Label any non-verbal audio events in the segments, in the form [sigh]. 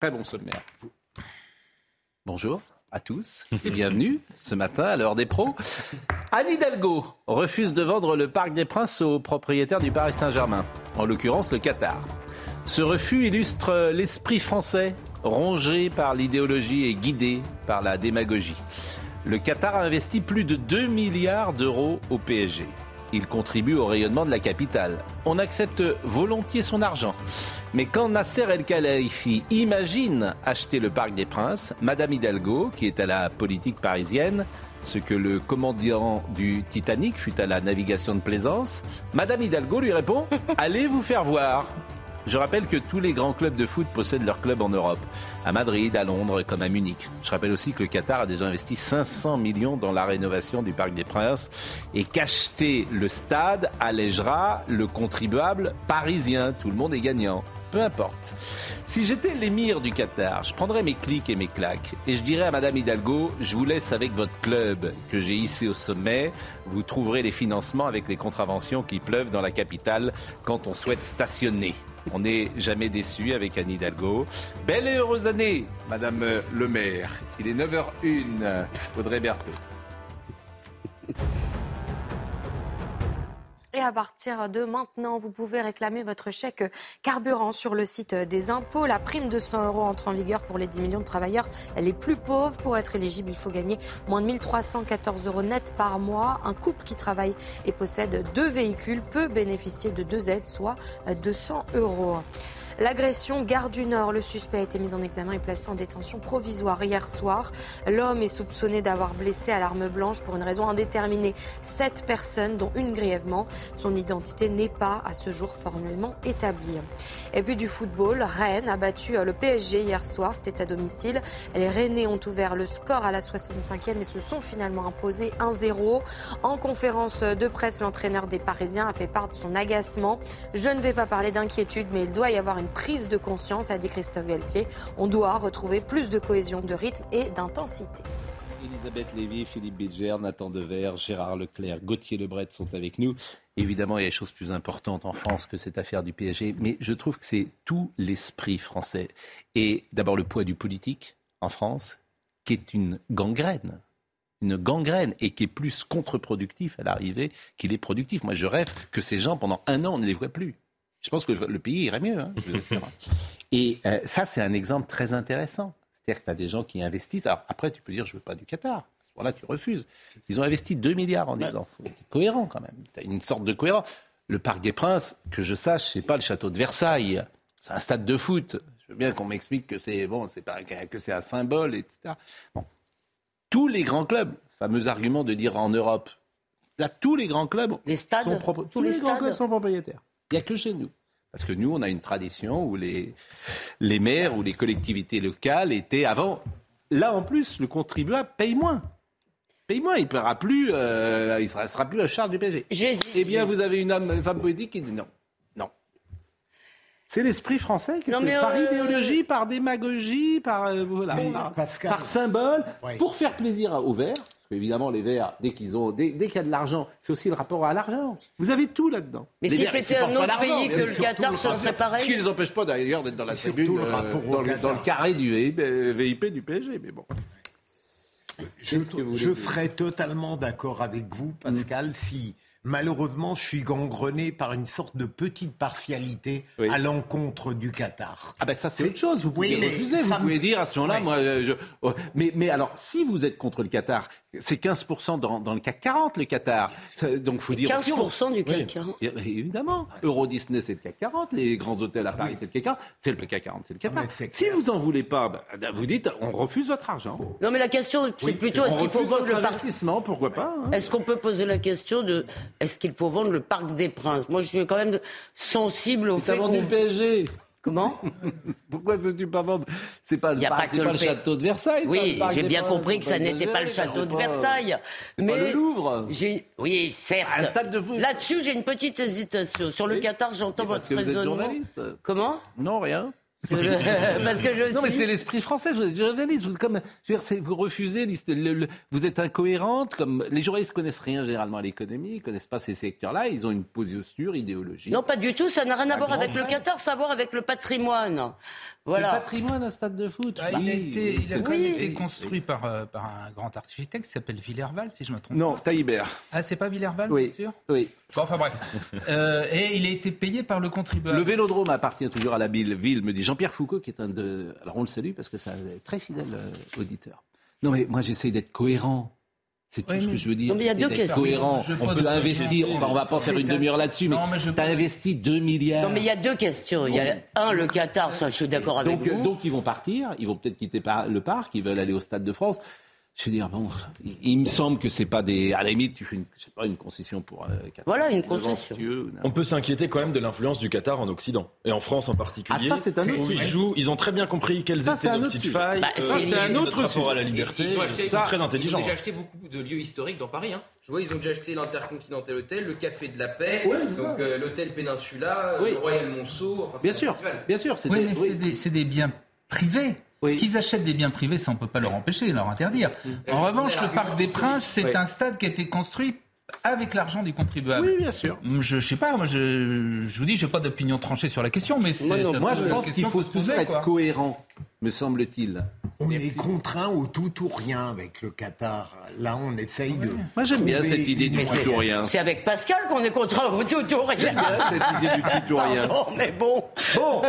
Très bon sommaire. Bonjour à tous et bienvenue ce matin à l'heure des pros. Anne Hidalgo refuse de vendre le Parc des Princes aux propriétaires du Paris Saint-Germain, en l'occurrence le Qatar. Ce refus illustre l'esprit français, rongé par l'idéologie et guidé par la démagogie. Le Qatar a investi plus de 2 milliards d'euros au PSG. Il contribue au rayonnement de la capitale. On accepte volontiers son argent. Mais quand Nasser El Khelaifi imagine acheter le Parc des Princes, Madame Hidalgo, qui est à la politique parisienne, ce que le commandant du Titanic fut à la navigation de plaisance, Madame Hidalgo lui répond [laughs] Allez vous faire voir. Je rappelle que tous les grands clubs de foot possèdent leur club en Europe, à Madrid, à Londres comme à Munich. Je rappelle aussi que le Qatar a déjà investi 500 millions dans la rénovation du Parc des Princes et qu'acheter le stade allégera le contribuable parisien. Tout le monde est gagnant. Peu importe. Si j'étais l'émir du Qatar, je prendrais mes clics et mes claques et je dirais à Madame Hidalgo, je vous laisse avec votre club que j'ai hissé au sommet. Vous trouverez les financements avec les contraventions qui pleuvent dans la capitale quand on souhaite stationner. On n'est jamais déçu avec Anne Hidalgo. Belle et heureuse année, Madame le maire. Il est 9h01. Audrey Berthaud. Et à partir de maintenant, vous pouvez réclamer votre chèque carburant sur le site des impôts. La prime de 100 euros entre en vigueur pour les 10 millions de travailleurs les plus pauvres. Pour être éligible, il faut gagner moins de 1314 euros net par mois. Un couple qui travaille et possède deux véhicules peut bénéficier de deux aides, soit 200 euros. L'agression gare du Nord, le suspect a été mis en examen et placé en détention provisoire hier soir. L'homme est soupçonné d'avoir blessé à l'arme blanche pour une raison indéterminée sept personnes, dont une grièvement. Son identité n'est pas à ce jour formellement établie. Et puis du football, Rennes a battu le PSG hier soir, c'était à domicile. Les Rennais ont ouvert le score à la 65e et se sont finalement imposés 1-0. En conférence de presse, l'entraîneur des Parisiens a fait part de son agacement. Je ne vais pas parler d'inquiétude, mais il doit y avoir une prise de conscience, a dit Christophe Galtier. On doit retrouver plus de cohésion, de rythme et d'intensité. Elisabeth Lévy, Philippe Bilger, Nathan Dever, Gérard Leclerc, Gauthier Lebret sont avec nous. Évidemment, il y a des choses plus importantes en France que cette affaire du PSG, mais je trouve que c'est tout l'esprit français. Et d'abord le poids du politique en France, qui est une gangrène. Une gangrène et qui est plus contre-productif à l'arrivée qu'il est productif. Moi, je rêve que ces gens, pendant un an, on ne les voit plus. Je pense que le pays irait mieux. Hein, et euh, ça, c'est un exemple très intéressant. C'est-à-dire que tu as des gens qui investissent. Alors après, tu peux dire, je ne veux pas du Qatar. À ce moment-là, tu refuses. Ils ont investi 2 milliards en 10 ans. Être cohérent quand même. Tu as une sorte de cohérence. Le Parc des Princes, que je sache, c'est pas le château de Versailles. C'est un stade de foot. Je veux bien qu'on m'explique que c'est bon, c'est pas que c'est un symbole, etc. Bon. Tous les grands clubs, fameux argument de dire en Europe, là, tous les grands clubs Les stades, sont propres- tous tous les les grands stades. clubs sont propriétaires. Il n'y a que chez nous. Parce que nous, on a une tradition où les, les maires ou les collectivités locales étaient avant. Là, en plus, le contribuable paye moins. Paye moins. Il ne paiera plus, euh, il sera, sera plus à charge du PSG. Eh bien, vous avez une, homme- une femme politique qui dit non. Non. C'est l'esprit français. mais, par euh, idéologie, par démagogie, par, euh, voilà, Mais, par, Pascal- par symbole, Ouais. pour faire plaisir aux Verts. Parce qu'évidemment, les Verts, dès qu'ils ont, dès, dès qu'il y a de l'argent, c'est aussi le rapport à l'argent. Vous avez tout là-dedans. Mais Les si c'était un autre pays que le Qatar, ce serait Ce qui ne pareil. les empêche pas d'ailleurs d'être dans la tribune, le euh, rapport au dans, le, Qatar. dans le carré du VIP, euh, VIP du PSG. Mais bon. Je, je serais totalement d'accord avec vous, Pascal, si malheureusement je suis gangrené par une sorte de petite partialité Oui. à l'encontre du Qatar. Ah ben ça c'est autre chose. Vous Oui, pouvez mais refuser. Vous me- pouvez dire à ce moment-là, Ouais. moi, euh, je... oh, mais mais alors si vous êtes contre le Qatar, c'est 15% dans, dans le CAC 40 le Qatar. Euh, Donc faut dire 15% du CAC Oui. 40. Eh ben, Évidemment. Euro Disney c'est le CAC 40, les grands hôtels à Paris c'est le CAC 40, c'est le CAC 40, c'est le Qatar. Si vous en voulez pas, ben, vous dites on refuse votre argent. Non, mais la question, c'est plutôt est-ce qu'il faut vendre le parc pourquoi pas hein. Est-ce qu'on peut poser la question de est-ce qu'il faut vendre le Parc des Princes? Moi, je suis quand même sensible au fait le PSG Comment [laughs] Pourquoi ne veux-tu pas vendre C'est pas, le, parc- pas pas château de Versailles. Oui, j'ai bien Princes, compris que ça n'était pas le château de Versailles. pas le Louvre. Oui, certes. Un stade de foot. Là-dessus, j'ai une petite hésitation. Sur le Oui. Qatar, j'entends Mais votre que vous êtes raisonnement. journaliste. Comment Non, rien. Le- [laughs] Parce que je Non, mais c'est l'esprit français. Vous êtes journaliste. Vous, comme, vous refusez, l'hist- le- le- vous êtes incohérente. Comme les journalistes connaissent rien généralement à l'économie, ils connaissent pas ces secteurs-là. Ils ont une posture idéologique. Non, pas du tout. Ça n'a rien à voir avec le Qatar, ça a à voir avec le patrimoine. C'est le Voilà. patrimoine, un stade de foot. Ah, il, a été, il a c'est- quand même Oui. été construit par, euh, par un grand architecte qui s'appelle Villerval, si je me trompe Non, pas. Taïbert. Ah, c'est pas Villerval, Oui. bien sûr Oui. Bon, Enfin bref. [laughs] Euh, et il a été payé par le contribuable. Le vélodrome appartient toujours à la ville, ville me dit Jean-Pierre Foucault, qui est un de. Alors on le salue parce que c'est un très fidèle euh, auditeur. Non, mais moi j'essaye d'être cohérent. C'est tout Oui, ce que je veux dire. Non, mais il y a deux questions. cohérent. Je On peut investir. On va, on va pas faire une demi-heure là-dessus, mais tu as investi 2 milliards. Non, mais il y a deux questions. Il y a un, le Qatar, ça, je suis d'accord avec donc, vous. donc ils vont partir, ils vont peut-être quitter le parc, ils veulent aller au Stade de France. Je veux dire, bon, il, il me semble que c'est pas des. À la limite, tu fais une, je sais pas, une concession pour. euh, Qatar. Voilà, une concession. On peut s'inquiéter quand même de l'influence du Qatar en Occident et en France en particulier. Ah, ça, c'est un autre où ils jouent, ils ont très bien compris quelles Ça, étaient c'est un nos autre petites sujet. failles. Bah, euh, c'est un autre rapport à la liberté. Ils ont, acheté, ils sont très ils ont intelligents. déjà acheté beaucoup de lieux historiques dans Paris. Hein. Je vois, ils ont déjà acheté l'Intercontinental Hotel, le Café de la Paix, Ouais, donc euh, l'Hôtel Peninsula, Oui. le Royal Monceau. Enfin, c'est Bien sûr, bien sûr. Oui, mais oui. c'est des, c'est des biens privés. Oui. Qu'ils achètent des biens privés, ça on peut pas leur empêcher, leur interdire. Euh, En je revanche, le Parc des Princes, c'est Oui. un stade qui a été construit avec l'argent des contribuables. Oui, bien sûr. Je, je sais pas, moi je, je vous dis, j'ai pas d'opinion tranchée sur la question, mais c'est. Moi non ça Moi, je pense qu'il faut poser, toujours être quoi. cohérent, me semble-t-il. On est contraint au tout ou rien avec le Qatar. Là, on essaye de. Moi, j'aime bien cette idée du tout ou rien. C'est avec Pascal qu'on est contre au tout ou rien. J'aime bien cette idée du tout ou rien. Pardon, mais bon. Bon,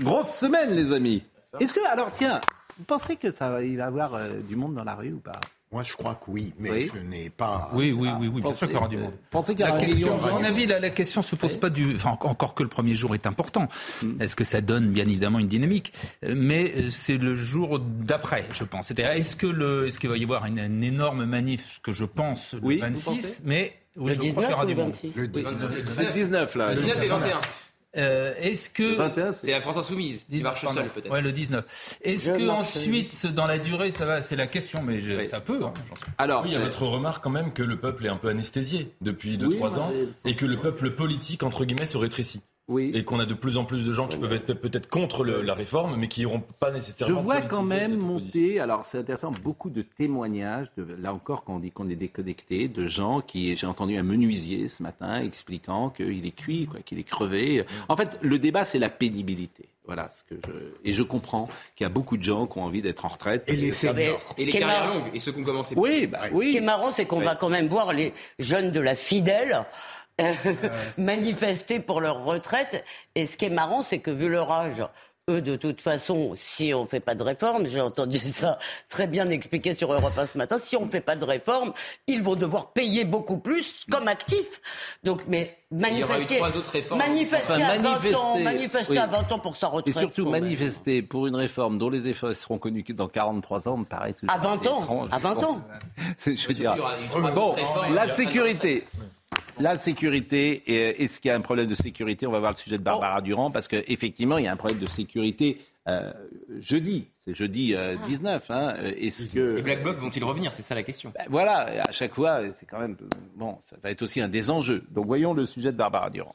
grosse semaine, les amis. Est-ce que, alors, tiens, vous pensez que ça va, il va y avoir euh, du monde dans la rue ou pas? Moi, je crois que oui, mais Oui. je n'ai pas. Oui, oui, oui, oui, bien sûr qu'il y aura du monde. Pensez qu'il y La aura question, à mon avis, la, la question se pose pas du. Enfin, encore que le premier jour est important. Mm. Est-ce que ça donne bien évidemment une dynamique? Euh, Mais euh, c'est le jour d'après, je pense. C'est-à-dire, est-ce que le, est-ce qu'il va y avoir une, une énorme manif, ce que je pense, le Oui, vous 26 pensez? Mais oui, Le je crois qu'il y 19 aura ou du le monde. 26 Le Le 19. 19, le 19, 19 là. Le 19 et 21. Euh, est-ce que 21, C'est c'est. la France Insoumise qui marche seule peut-être. Ouais, le 19. Est-ce Je que ensuite, dans la durée, ça va C'est la question, mais je- Oui. ça peut. hein, j'en sais Alors, Oui, il y a euh, votre remarque quand même que le peuple est un peu anesthésié depuis 2-3 Oui, moi, ans j'ai- et que le peuple politique, entre guillemets, se rétrécit. Oui. Et qu'on a de plus en plus de gens qui peuvent être peut-être contre le- la réforme, mais qui n'iront pas Je nécessairement. vois quand même monter, alors c'est intéressant, beaucoup de témoignages, de, là encore quand on dit qu'on est déconnecté, de gens qui, j'ai entendu un menuisier ce matin expliquant qu'il est cuit, quoi, qu'il est crevé. En fait, le débat c'est la pénibilité. Voilà ce que je et je comprends qu'il y a beaucoup de gens qui ont envie d'être en retraite. Et les seniors. Et les carrières marrant- longues, et ceux qui ont commencé. Oui, bah Ce qui oui. est marrant, c'est qu'on Oui. va quand même voir les jeunes de la fidèle euh, manifester pour leur retraite. Et ce qui est marrant, c'est que vu leur âge, eux, de toute façon, si on ne fait pas de réforme, j'ai entendu [laughs] ça très bien expliqué sur Europe 1 ce matin, si on ne fait pas de réforme, ils vont devoir payer beaucoup plus comme actifs. Donc, mais y aura eu manifester, trois autres réformes. manifester, Enfin, à 20 ans, manifester, manifester oui. à 20 ans pour sa Et retraite. surtout quand même. manifester pour une réforme dont les effets seront connus que dans 43 ans me paraît tout À 20 ans, étrange. à 20 ans. Je veux dire. Bon, la sécurité. La sécurité, et est-ce qu'il y a un problème de sécurité? On va voir le sujet de Barbara Durand, parce qu'effectivement, il y a un problème de sécurité euh, jeudi. C'est jeudi euh, 19. Hein. Euh, Est-ce que. Les Black Blocs vont-ils revenir? C'est ça la question. Ben voilà, à chaque fois, c'est quand même. Bon, ça va être aussi un des enjeux. Donc voyons le sujet de Barbara Durand.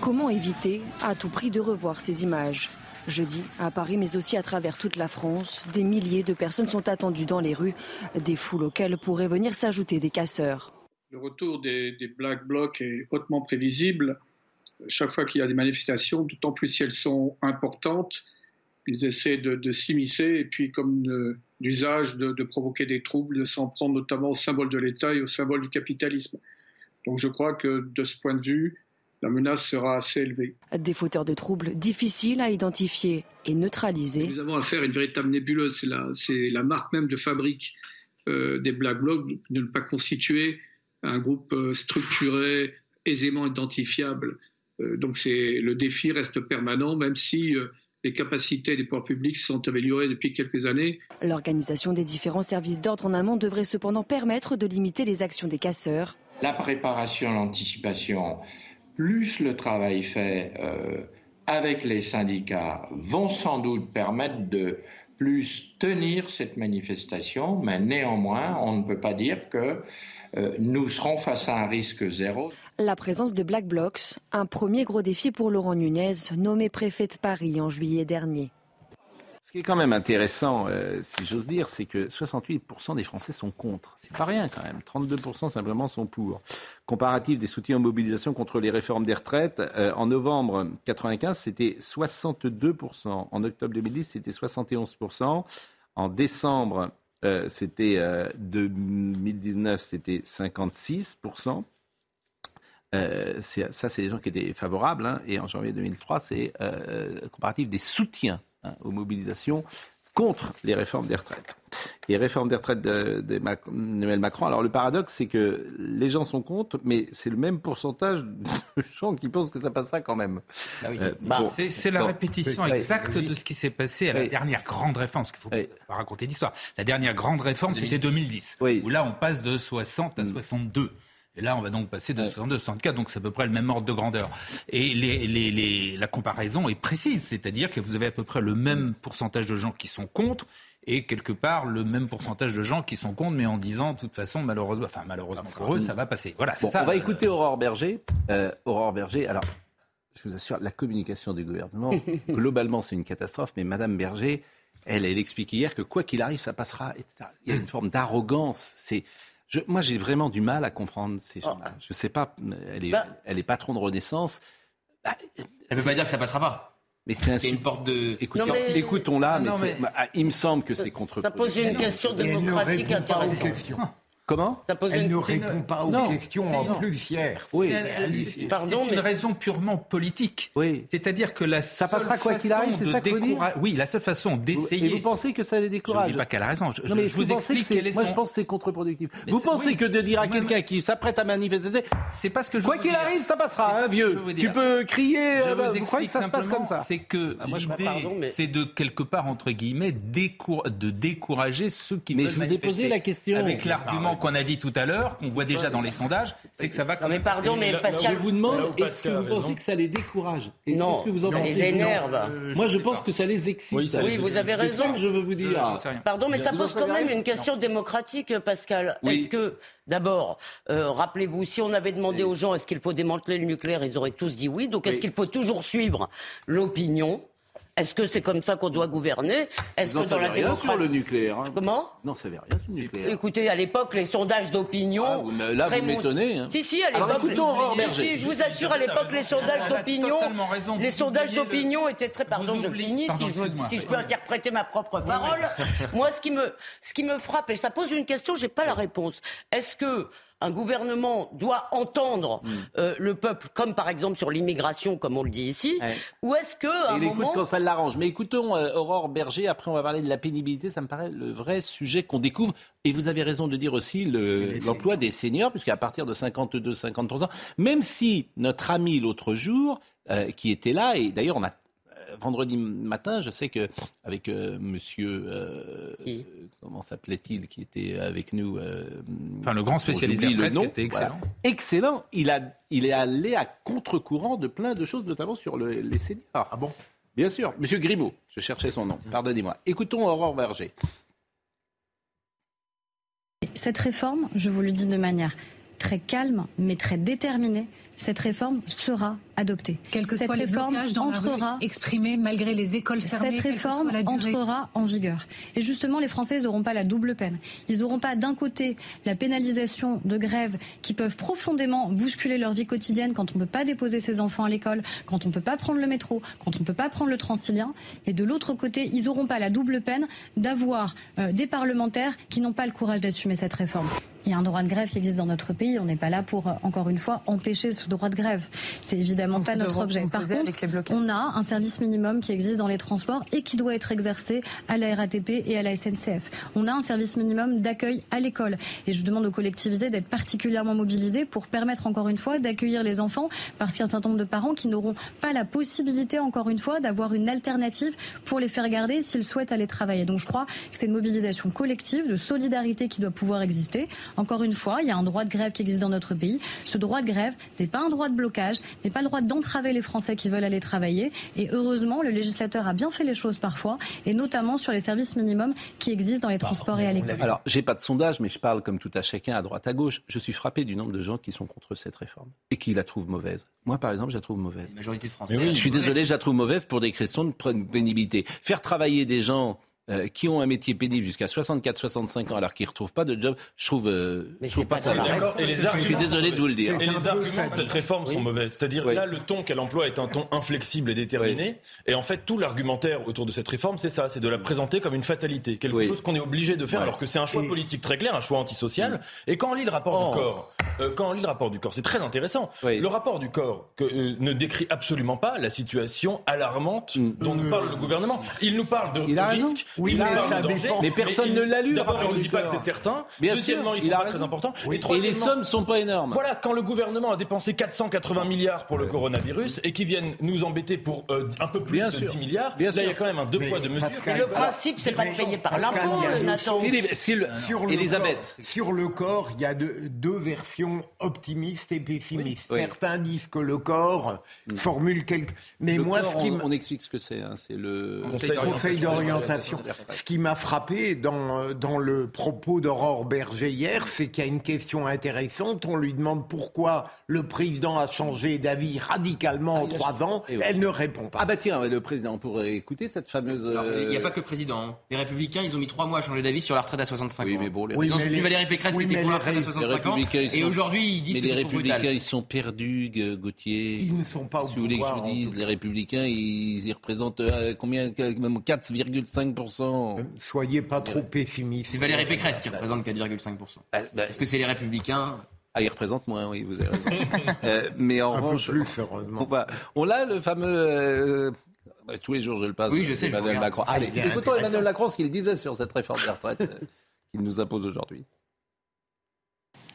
Comment éviter à tout prix de revoir ces images? Jeudi, à Paris, mais aussi à travers toute la France, des milliers de personnes sont attendues dans les rues, des foules auxquelles pourraient venir s'ajouter des casseurs. Le retour des, des Black Blocs est hautement prévisible. Chaque fois qu'il y a des manifestations, d'autant plus si elles sont importantes, ils essaient de, de s'immiscer et puis, comme euh, d'usage, de, de provoquer des troubles, de s'en prendre notamment au symbole de l'État et au symbole du capitalisme. Donc je crois que de ce point de vue, la menace sera assez élevée. Des fauteurs de troubles difficiles à identifier et neutraliser. Nous avons affaire à une véritable nébuleuse. C'est la, c'est la marque même de fabrique euh, des Black Blocs de ne pas constituer un groupe euh, structuré, aisément identifiable. Euh, donc c'est, le défi reste permanent, même si euh, les capacités des pouvoirs publics se sont améliorées depuis quelques années. L'organisation des différents services d'ordre en amont devrait cependant permettre de limiter les actions des casseurs. La préparation, l'anticipation, plus le travail fait euh, avec les syndicats vont sans doute permettre de plus tenir cette manifestation, mais néanmoins, on ne peut pas dire que euh, nous serons face à un risque zéro. La présence de Black Blocs, un premier gros défi pour Laurent Nunez, nommé préfet de Paris en juillet dernier. Ce qui est quand même intéressant, euh, si j'ose dire, c'est que 68% des Français sont contre. C'est pas rien quand même. 32% simplement sont pour. Comparatif des soutiens en mobilisation contre les réformes des retraites, euh, en novembre 95, c'était 62%. En octobre 2010, c'était 71%. En décembre, euh, c'était 2019, c'était 56%. ça, c'est les gens qui étaient favorables. Hein. et en janvier 2003, c'est comparatif des soutiens Hein, aux mobilisations contre les réformes des retraites. Et réformes des retraites d'Emmanuel de, Macron. Alors le paradoxe, c'est que les gens sont contre, mais c'est le même pourcentage de gens qui pensent que ça passera quand même. Ah euh, bah, c'est la répétition exacte de ce qui s'est passé à la dernière grande réforme, parce qu'il faut pas raconter l'histoire. La dernière grande réforme, c'était 2010, où là on passe de 60 à 62. Et là, on va donc passer de 62 à 64, donc c'est à peu près le même ordre de grandeur. Et les, les, les, la comparaison est précise, c'est-à-dire que vous avez à peu près le même pourcentage de gens qui sont contre et quelque part le même pourcentage de gens qui sont contre, mais en disant de toute façon, malheureusement, enfin malheureusement pour eux, ça va passer. Voilà, c'est ça. On va écouter Aurore Berger. Euh, Aurore Berger, alors je vous assure, la communication du gouvernement, [laughs] globalement, c'est une catastrophe, mais Madame Berger, elle, elle explique hier que quoi qu'il arrive, ça passera. Il y a une forme d'arrogance. C'est moi, j'ai vraiment du mal à comprendre ces oh. gens-là. Je ne sais pas, elle est, bah. elle est patron de Renaissance. Bah, elle ne veut pas dire que ça passera pas. Mais c'est une porte de. Écoutons-la, mais, mais, il me semble que c'est contre. Ça pose une question démocratique intéressante. Comment Elle ne répond pas aux questions en plus hier. Oui, c'est une raison purement politique. Oui. C'est-à-dire que la ça passera quoi qu'il arrive, c'est ça que vous Oui, la seule façon d'essayer. Et vous pensez que ça les décourage Je ne dis pas qu'elle a raison. Je, non, mais je vous explique est Moi, je pense que c'est contre-productif. Vous pensez que de dire à quelqu'un qui s'apprête à manifester, c'est parce que je quoi qu'il arrive, ça passera, hein, vieux. Tu peux crier. Je euh, vous explique que ça se passe comme ça C'est que ah, l'idée, c'est de quelque part entre guillemets de décourager ceux qui. Mais je vous ai posé la question avec l'argument qu'on a dit tout à l'heure, qu'on voit déjà dans les sondages, c'est que ça va. Non mais pardon, mais Pascal, je vous demande, est-ce que vous pensez que ça les décourage Non, que vous en ça les énerve. Moi, je pense que ça les excite. Oui, vous avez raison. C'est ça que je veux vous dire. Pardon, mais ça pose quand même une question démocratique, Pascal. Est-ce que D'abord, euh, rappelez-vous, si on avait demandé aux gens est-ce qu'il faut démanteler le nucléaire, ils auraient tous dit oui. Donc est-ce qu'il faut toujours suivre l'opinion est-ce que c'est comme ça qu'on doit gouverner? Est-ce que dans la rien sur le nucléaire. Hein. Comment? Non, ça veut rien sur le nucléaire. Écoutez, à l'époque, les sondages d'opinion. Ah, là, vous m'étonnez. Hein. Si, si, à l'époque. Si, je vous assure, à l'époque, les sondages d'opinion. Les sondages d'opinion étaient très. Pardon, je finis, si, je, si je peux interpréter ma propre parole. Moi, ce qui, me, ce qui me frappe, et ça pose une question, j'ai pas la réponse. Est-ce que un gouvernement doit entendre hmm. euh, le peuple, comme par exemple sur l'immigration, comme on le dit ici, ou est-ce que il écoute quand ça l'arrange. Mais écoutons euh, Aurore Berger. Après, on va parler de la pénibilité. Ça me paraît le vrai sujet qu'on découvre. Et vous avez raison de dire aussi l'emploi des seniors, puisqu'à partir de 52, 53 ans, même si notre ami l'autre jour, euh, qui était là, et d'ailleurs on a vendredi matin, je sais que avec euh, Monsieur, euh, comment s'appelait-il, qui était avec nous, euh, enfin le grand spécialiste le nom, qui était excellent. Excellent. Il a, il est allé à contre-courant de plein de choses, notamment sur les seniors. Ah bon? Bien sûr, Monsieur Grimaud. Je cherchais son nom. Pardonnez-moi. Écoutons Aurore Berger. Cette réforme, je vous le dis de manière très calme, mais très déterminée, cette réforme sera adoptée. Quel que cette soit réforme les dans entrera exprimés malgré les écoles fermées. Cette réforme entrera en vigueur. Et justement, les Français n'auront pas la double peine. Ils n'auront pas d'un côté la pénalisation de grèves qui peuvent profondément bousculer leur vie quotidienne quand on ne peut pas déposer ses enfants à l'école, quand on ne peut pas prendre le métro, quand on ne peut pas prendre le transilien. Et de l'autre côté, ils n'auront pas la double peine d'avoir euh, des parlementaires qui n'ont pas le courage d'assumer cette réforme. Il y a un droit de grève qui existe dans notre pays. On n'est pas là pour, euh, encore une fois, empêcher ce droit de grève. C'est évidemment évidemment pas notre objet. Par contre, on a un service minimum qui existe dans les transports et qui doit être exercé à la RATP et à la SNCF. On a un service minimum d'accueil à l'école. Et je demande aux collectivités d'être particulièrement mobilisées pour permettre encore une fois d'accueillir les enfants parce qu'il y a un certain nombre de parents qui n'auront pas la possibilité encore une fois d'avoir une alternative pour les faire garder s'ils souhaitent aller travailler. Donc je crois que c'est une mobilisation collective de solidarité qui doit pouvoir exister. Encore une fois, il y a un droit de grève qui existe dans notre pays. Ce droit de grève n'est pas un droit de blocage, n'est pas le droit d'entraver les Français qui veulent aller travailler. Et heureusement, le législateur a bien fait les choses parfois, et notamment sur les services minimums qui existent dans les transports et à l'école. Alors, j'ai pas de sondage, mais je parle comme tout à chacun, à droite, à gauche. Je suis frappé du nombre de gens qui sont contre cette réforme et qui la trouvent mauvaise. Moi, par exemple, je la trouve mauvaise. La majorité de Français. je suis désolé, je la trouve mauvaise pour des questions de pénibilité. Faire travailler des gens euh, qui ont un métier pénible jusqu'à 64-65 ans alors qu'ils ne retrouvent pas de job, je trouve, euh, je trouve pas, ça Et les je suis désolé de vous le dire. Et les arguments de cette réforme sont mauvais. C'est-à-dire là, le ton qu'elle emploie est un ton inflexible et déterminé. Et en fait, tout l'argumentaire autour de cette réforme, c'est ça, c'est de la présenter comme une fatalité, quelque chose qu'on est obligé de faire, alors que c'est un choix politique très clair, un choix antisocial. Et quand on lit le rapport du oh. corps, euh, quand on lit le rapport du corps, c'est très intéressant. Le rapport du corps que, ne décrit absolument pas la situation alarmante mm. dont nous parle le gouvernement. Il nous parle de, de risques oui, mais ça dépend. Mais personne ne l'a lu. D'abord, il ne dit pas que c'est certain. Bien Deuxièmement, ils sont pas très importants. Et les sommes ne sont pas énormes. Voilà, quand le gouvernement a dépensé 480 milliards pour le coronavirus et qui viennent nous embêter pour euh, un peu plus de 10 milliards, là, il y a quand même un deux poids, deux mesures. le principe, c'est pas de payer par l'impôt, Nathan. Elisabeth. Sur le corps, il y a deux versions optimistes et pessimistes. Certains disent que le corps mm. formule quelque. Mais moi, ce qui on explique ce que c'est. Hein, c'est le Conseil d'orientation ce qui m'a frappé dans, dans le propos d'Aurore Berger hier, c'est qu'il y a une question intéressante. On lui demande pourquoi le président a changé d'avis radicalement en ah, trois ans. Elle ne répond pas. Ah bah tiens, le président, on pourrait écouter cette fameuse... Il n'y a pas que le président. Hein. Les Républicains, ils ont mis trois mois à changer d'avis sur la retraite à 65 oui, Mais bon, les... Ils ont soutenu Valérie Pécresse qui était pour la retraite à 65 ans. Et aujourd'hui, ils disent mais que les Républicains, ils sont perdus, Gauthier. Ils ne sont pas au Si vous voulez que je vous dise, les Républicains, ils, représentent euh, combien 4,5% Soyez pas trop pessimiste. C'est Valérie Pécresse qui représente 4,5%. Bah, bah, Est-ce que c'est les Républicains ah, il représente moins, oui, vous avez raison. [laughs] euh, mais en Un revanche, peu plus, heureusement. On, on a le fameux. Euh, bah, tous les jours, je le passe. Oui, je sais. Emmanuel Macron. Allez, écoutons Emmanuel Macron ce qu'il disait sur cette réforme des retraites euh, qu'il nous impose aujourd'hui.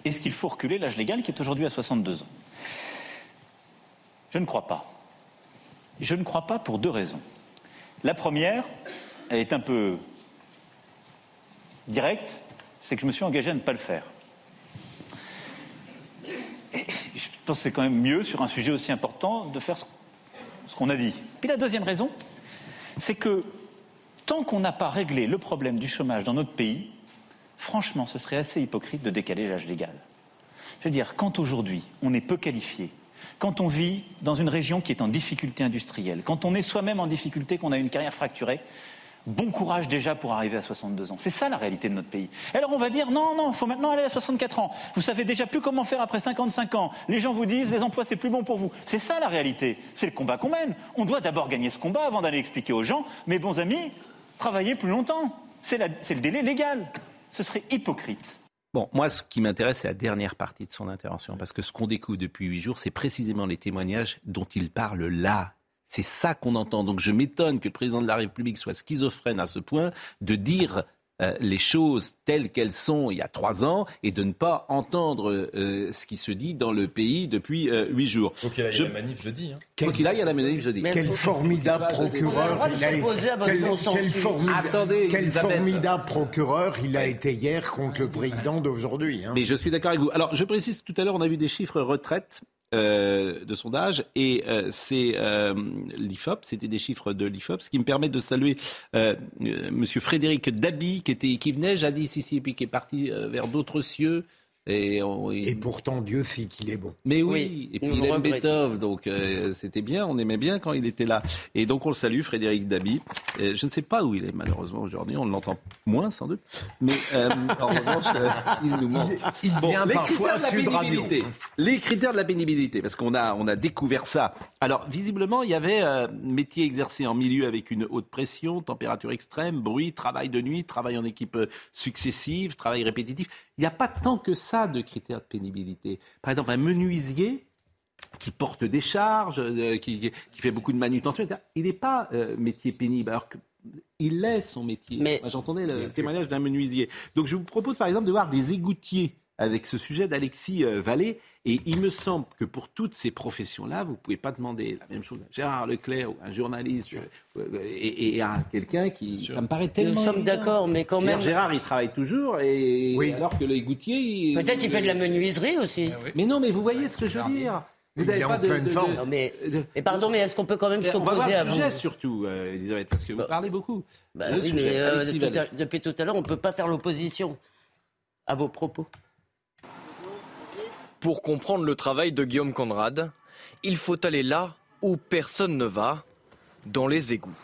Est-ce qu'il faut reculer l'âge légal qui est aujourd'hui à 62 ans Je ne crois pas. Je ne crois pas pour deux raisons. La première, elle est un peu direct, c'est que je me suis engagé à ne pas le faire. Je pense que c'est quand même mieux, sur un sujet aussi important, de faire ce qu'on a dit. Puis la deuxième raison, c'est que tant qu'on n'a pas réglé le problème du chômage dans notre pays, franchement, ce serait assez hypocrite de décaler l'âge légal. Je veux dire, quand aujourd'hui on est peu qualifié, quand on vit dans une région qui est en difficulté industrielle, quand on est soi-même en difficulté, qu'on a une carrière fracturée, Bon courage déjà pour arriver à 62 ans. C'est ça la réalité de notre pays. Alors on va dire non, non, il faut maintenant aller à 64 ans. Vous savez déjà plus comment faire après 55 ans. Les gens vous disent les emplois c'est plus bon pour vous. C'est ça la réalité. C'est le combat qu'on mène. On doit d'abord gagner ce combat avant d'aller expliquer aux gens, mes bons amis, travaillez plus longtemps. C'est le délai légal. Ce serait hypocrite. Bon, moi, ce qui m'intéresse, c'est la dernière partie de son intervention, parce que ce qu'on découvre depuis huit jours, c'est précisément les témoignages dont il parle là, c'est ça qu'on entend. Donc je m'étonne que le président de la République soit schizophrène à ce point de dire euh, les choses telles qu'elles sont il y a trois ans et de ne pas entendre euh, ce qui se dit dans le pays depuis euh, huit jours. Faut qu'il aille je... à la manif jeudi. Hein. Faut qu'il aille à la manif jeudi. Quel formidable procureur il a été. Quel, formidable, quel formidable procureur il a été hier contre le président d'aujourd'hui. Hein. Mais je suis d'accord avec vous. Alors je précise tout à l'heure, on a vu des chiffres retraite euh, de sondage et euh, c'est euh, l'IFOP, c'était des chiffres de l'IFOP, ce qui me permet de saluer Monsieur Frédéric Dabi qui était qui venait jadis ici et puis qui est parti vers d'autres cieux et, pourtant, Dieu sait qu'il est bon. Mais oui, et puis il aime Beethoven, donc euh, c'était bien, on aimait bien quand il était là. Et donc on le salue, Frédéric Dabi. je ne sais pas où il est malheureusement aujourd'hui, on l'entend moins sans doute. Mais euh, [laughs] en revanche, euh, il nous manque. Il, vient les critères de la pénibilité. Les critères de la pénibilité, parce qu'on a, on a découvert ça. Alors visiblement, il y avait métier exercé en milieu avec une haute pression, température extrême, bruit, travail de nuit, travail en équipe successive, travail répétitif. Il n'y a pas tant que ça de critères de pénibilité. Par exemple, un menuisier, qui porte des charges, qui, fait beaucoup de manutention, Il n'est pas métier pénible. Alors que il laisse son métier. J'entendais le témoignage d'un menuisier. Donc je vous propose par exemple de voir des égoutiers avec ce sujet d'Alexis euh, Vallée. Et il me semble que pour toutes ces professions-là, vous ne pouvez pas demander la même chose à Gérard Leclerc ou à un journaliste euh, et, à quelqu'un qui. Ça me paraît tellement. Nous sommes d'accord, mais quand même. Gérard, il travaille toujours, et alors que le goutier. Peut-être il fait de la menuiserie aussi. Ah mais non, mais vous voyez ce que je veux dire. Vous n'avez pas de, Non, mais, pardon, mais est-ce qu'on peut quand même s'opposer à vous sujet surtout, euh, Elisabeth, parce que vous bah, parlez beaucoup. Bah oui, mais depuis, tout à l'heure, on ne peut pas faire l'opposition à vos propos. Pour comprendre le travail de Guillaume Conrad, il faut aller là où personne ne va, dans les égouts.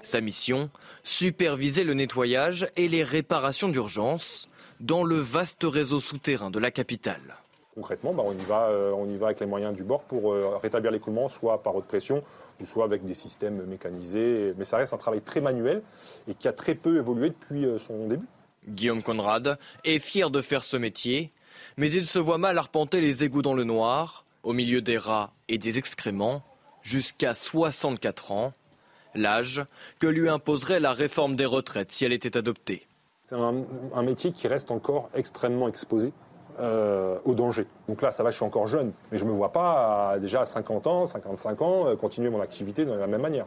Sa mission, superviser le nettoyage et les réparations d'urgence dans le vaste réseau souterrain de la capitale. Concrètement, bah, on, y va, euh, on y va avec les moyens du bord pour euh, rétablir l'écoulement, soit par haute pression, ou soit avec des systèmes mécanisés. Mais ça reste un travail très manuel et qui a très peu évolué depuis euh, son début. Guillaume Conrad est fier de faire ce métier mais il se voit mal arpenter les égouts dans le noir, au milieu des rats et des excréments, jusqu'à 64 ans, l'âge que lui imposerait la réforme des retraites si elle était adoptée. C'est un, métier qui reste encore extrêmement exposé euh, au danger. Donc là, ça va, je suis encore jeune, mais je ne me vois pas déjà à 50 ans, 55 ans, euh, continuer mon activité de la même manière.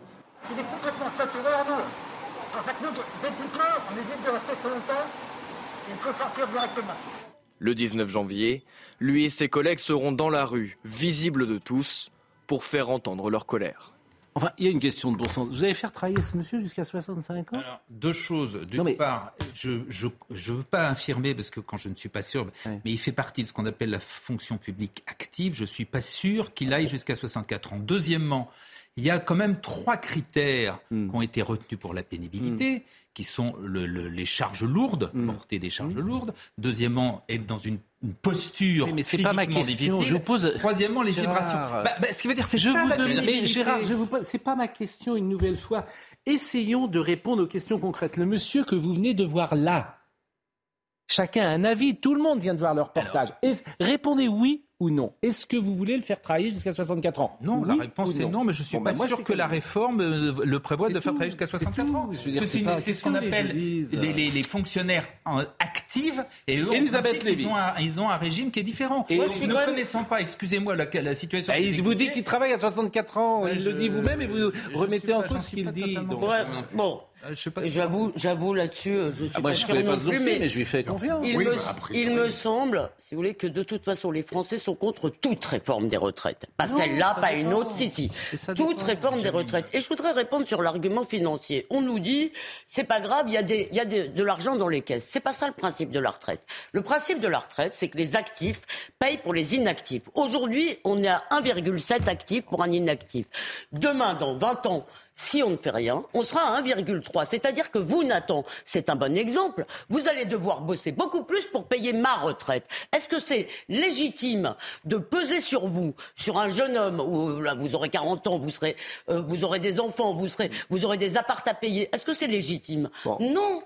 Il est complètement saturé à nous. En fait, nous, d'équipement, on évite de rester trop longtemps. Il faut sortir directement. Le 19 janvier, lui et ses collègues seront dans la rue, visibles de tous, pour faire entendre leur colère. Enfin, il y a une question de bon sens. Vous allez faire travailler ce monsieur jusqu'à 65 ans? Alors, deux choses. D'une part, je ne veux pas affirmer, parce que quand je ne suis pas sûr, mais il fait partie de ce qu'on appelle la fonction publique active. Je ne suis pas sûr qu'il aille jusqu'à 64 ans. Deuxièmement, il y a quand même trois critères hmm. qui ont été retenus pour la pénibilité. Hmm qui sont les charges lourdes, mm. porter des charges lourdes. Deuxièmement, être dans une, posture mais c'est pas ma question. Je pose. Troisièmement, les vibrations. Bah, bah, ce qui veut dire, c'est je ça, vous Mais Gérard, je vous pose. C'est pas ma question une nouvelle fois. Essayons de répondre aux questions concrètes. Le monsieur que vous venez de voir là, chacun a un avis. Tout le monde vient de voir leur reportage. répondez oui ou non? Est-ce que vous voulez le faire travailler jusqu'à 64 ans? Non, la réponse est non, mais je ne suis pas bah, sûr que la réforme euh, le prévoit de le faire travailler jusqu'à 64 ans. C'est ce qu'on appelle les, fonctionnaires actifs et eux, Elisabeth ils, ont un, ils ont un régime qui est différent. Et ne connaissant pas, excusez-moi, la, la, situation. Bah, il vous dit qu'il travaille à 64 ans, il le dit vous-même et vous remettez en cause ce qu'il dit. Bon, j'avoue, j'avoue là-dessus, euh, je suis ah, pas sûr non plus, mais, je lui fais confiance. Il, me, bah, il me semble, si vous voulez, que de toute façon, les Français sont contre toute réforme des retraites. Pas celle-là, pas une autre, si, si. Toute réforme des retraites. Et je voudrais répondre sur l'argument financier. On nous dit, c'est pas grave, il y a, des, il y a de l'argent dans les caisses. C'est pas ça le principe de la retraite. Le principe de la retraite, c'est que les actifs payent pour les inactifs. Aujourd'hui, on est à 1,7 actifs pour un inactif. Demain, dans 20 ans, si on ne fait rien, on sera à 1,3. C'est-à-dire que vous, Nathan, c'est un bon exemple, vous allez devoir bosser beaucoup plus pour payer ma retraite. Est-ce que c'est légitime de peser sur vous, sur un jeune homme, où là vous aurez 40 ans, vous, serez, euh, vous aurez des enfants, vous, serez, vous aurez des appartements à payer? Est-ce que c'est légitime? Non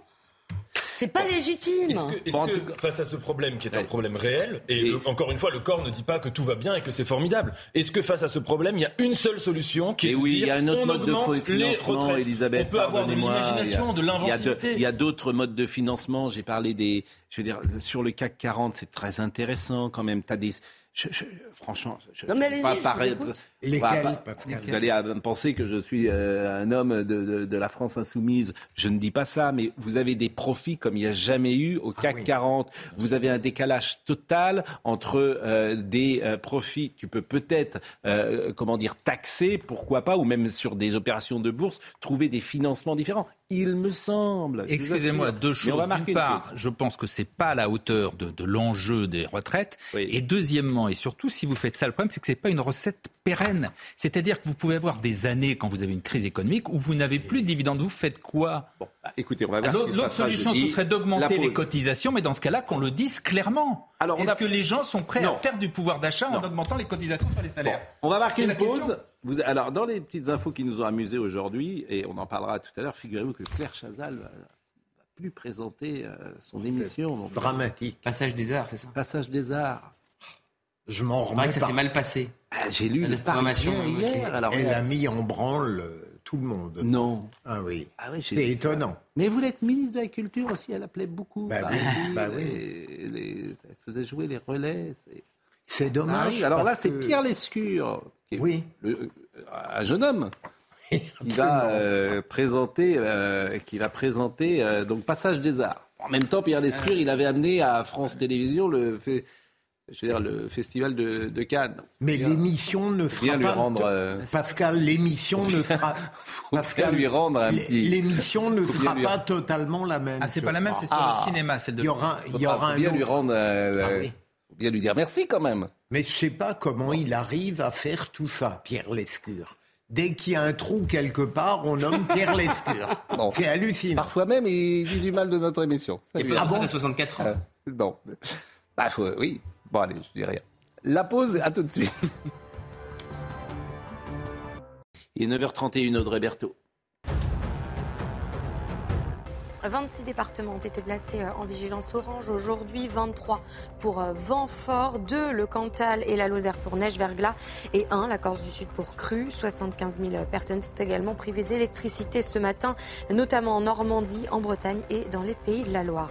c'est pas légitime. Est-ce que, face à ce problème qui est un problème réel, et, encore une fois, le corps ne dit pas que tout va bien et que c'est formidable. Est-ce que face à ce problème, il y a une seule solution qui est oui, il y a un autre mode de financement, Elisabeth. On peut avoir de l'imagination, de l'inventivité. Il y a d'autres modes de financement. J'ai parlé des, je veux dire, sur le CAC 40, c'est très intéressant quand même. T'as des je, franchement, je, non, mais pas, pas, Lesquels, vous allez penser que je suis euh, un homme de, de, la France insoumise. Je ne dis pas ça, mais vous avez des profits comme il n'y a jamais eu au CAC ah 40. Vous avez un décalage total entre euh, des euh, profits. Tu peux peut-être, comment dire, taxer, pourquoi pas, ou même sur des opérations de bourse, trouver des financements différents. Il me semble. Excusez-moi, deux choses. D'une part, je pense que c'est pas à la hauteur de, de l'enjeu des retraites. Et deuxièmement, et surtout, si vous faites ça, le problème, c'est que c'est pas une recette pérenne. C'est-à-dire que vous pouvez avoir des années quand vous avez une crise économique où vous n'avez plus de dividendes. Vous faites quoi? Bon, bah, Écoutez, on va voir. L'autre solution, ce serait d'augmenter les cotisations, mais dans ce cas-là, qu'on le dise clairement. Alors, Est-ce que les gens sont prêts à perdre du pouvoir d'achat en augmentant les cotisations sur les salaires? On va marquer une pause. Vous, alors, dans les petites infos qui nous ont amusés aujourd'hui, et on en parlera tout à l'heure, figurez-vous que Claire Chazal va, plus présenter euh, son émission. dramatique. Passage des arts, c'est ça? Passage des arts. Je m'en remets que ça s'est mal passé. Ah, J'ai lu le Parisien hier. Alors, Elle a mis en branle tout le monde. Non. Ah oui. Ah oui, C'est ça. étonnant. Mais vous l'êtes ministre de la Culture aussi, elle appelait beaucoup. Bah Paris, oui, bah oui. les- les- elle faisait jouer les relais. c'est- C'est dommage. arrive. Alors là, c'est que- Pierre Lescure, qui est Oui. le- un jeune homme, qui va euh, présenter, euh, qui va présenter euh, donc Passage des Arts. En même temps, Pierre Lescure, il avait amené à France Télévisions le, fait- je veux dire, le festival de, de Cannes. Mais l'émission ne bien sera lui pas. rendre, euh, Pascal, l'émission ne sera. [laughs] bien lui rendre un petit- L'émission ne [laughs] sera lui- pas totalement la même. Ah, c'est pas la même, c'est sur Ah. le cinéma, celle de. Il y aura, il y aura faut un bien lui autre- rendre, euh, Ah euh, oui. Bien lui dire merci quand même. Mais je sais pas comment il arrive à faire tout ça, Pierre Lescure. Dès qu'il y a un trou quelque part, on nomme Pierre Lescure. [laughs] Bon. C'est hallucinant. Parfois même, il dit du mal de notre émission. Ça Et puis après, à 64 ans. Euh, non. Bah, faut- oui. Bon, allez, je dis rien. La pause, à tout de suite. Il est 9h31, Audrey Berthaud. 26 départements ont été placés euh, en vigilance orange aujourd'hui, 23 pour euh, vent fort, 2 le Cantal et la Lozère pour neige verglas et 1 la Corse du Sud pour crue. 75 000 personnes sont également privées d'électricité ce matin, notamment en Normandie, en Bretagne et dans les pays de la Loire.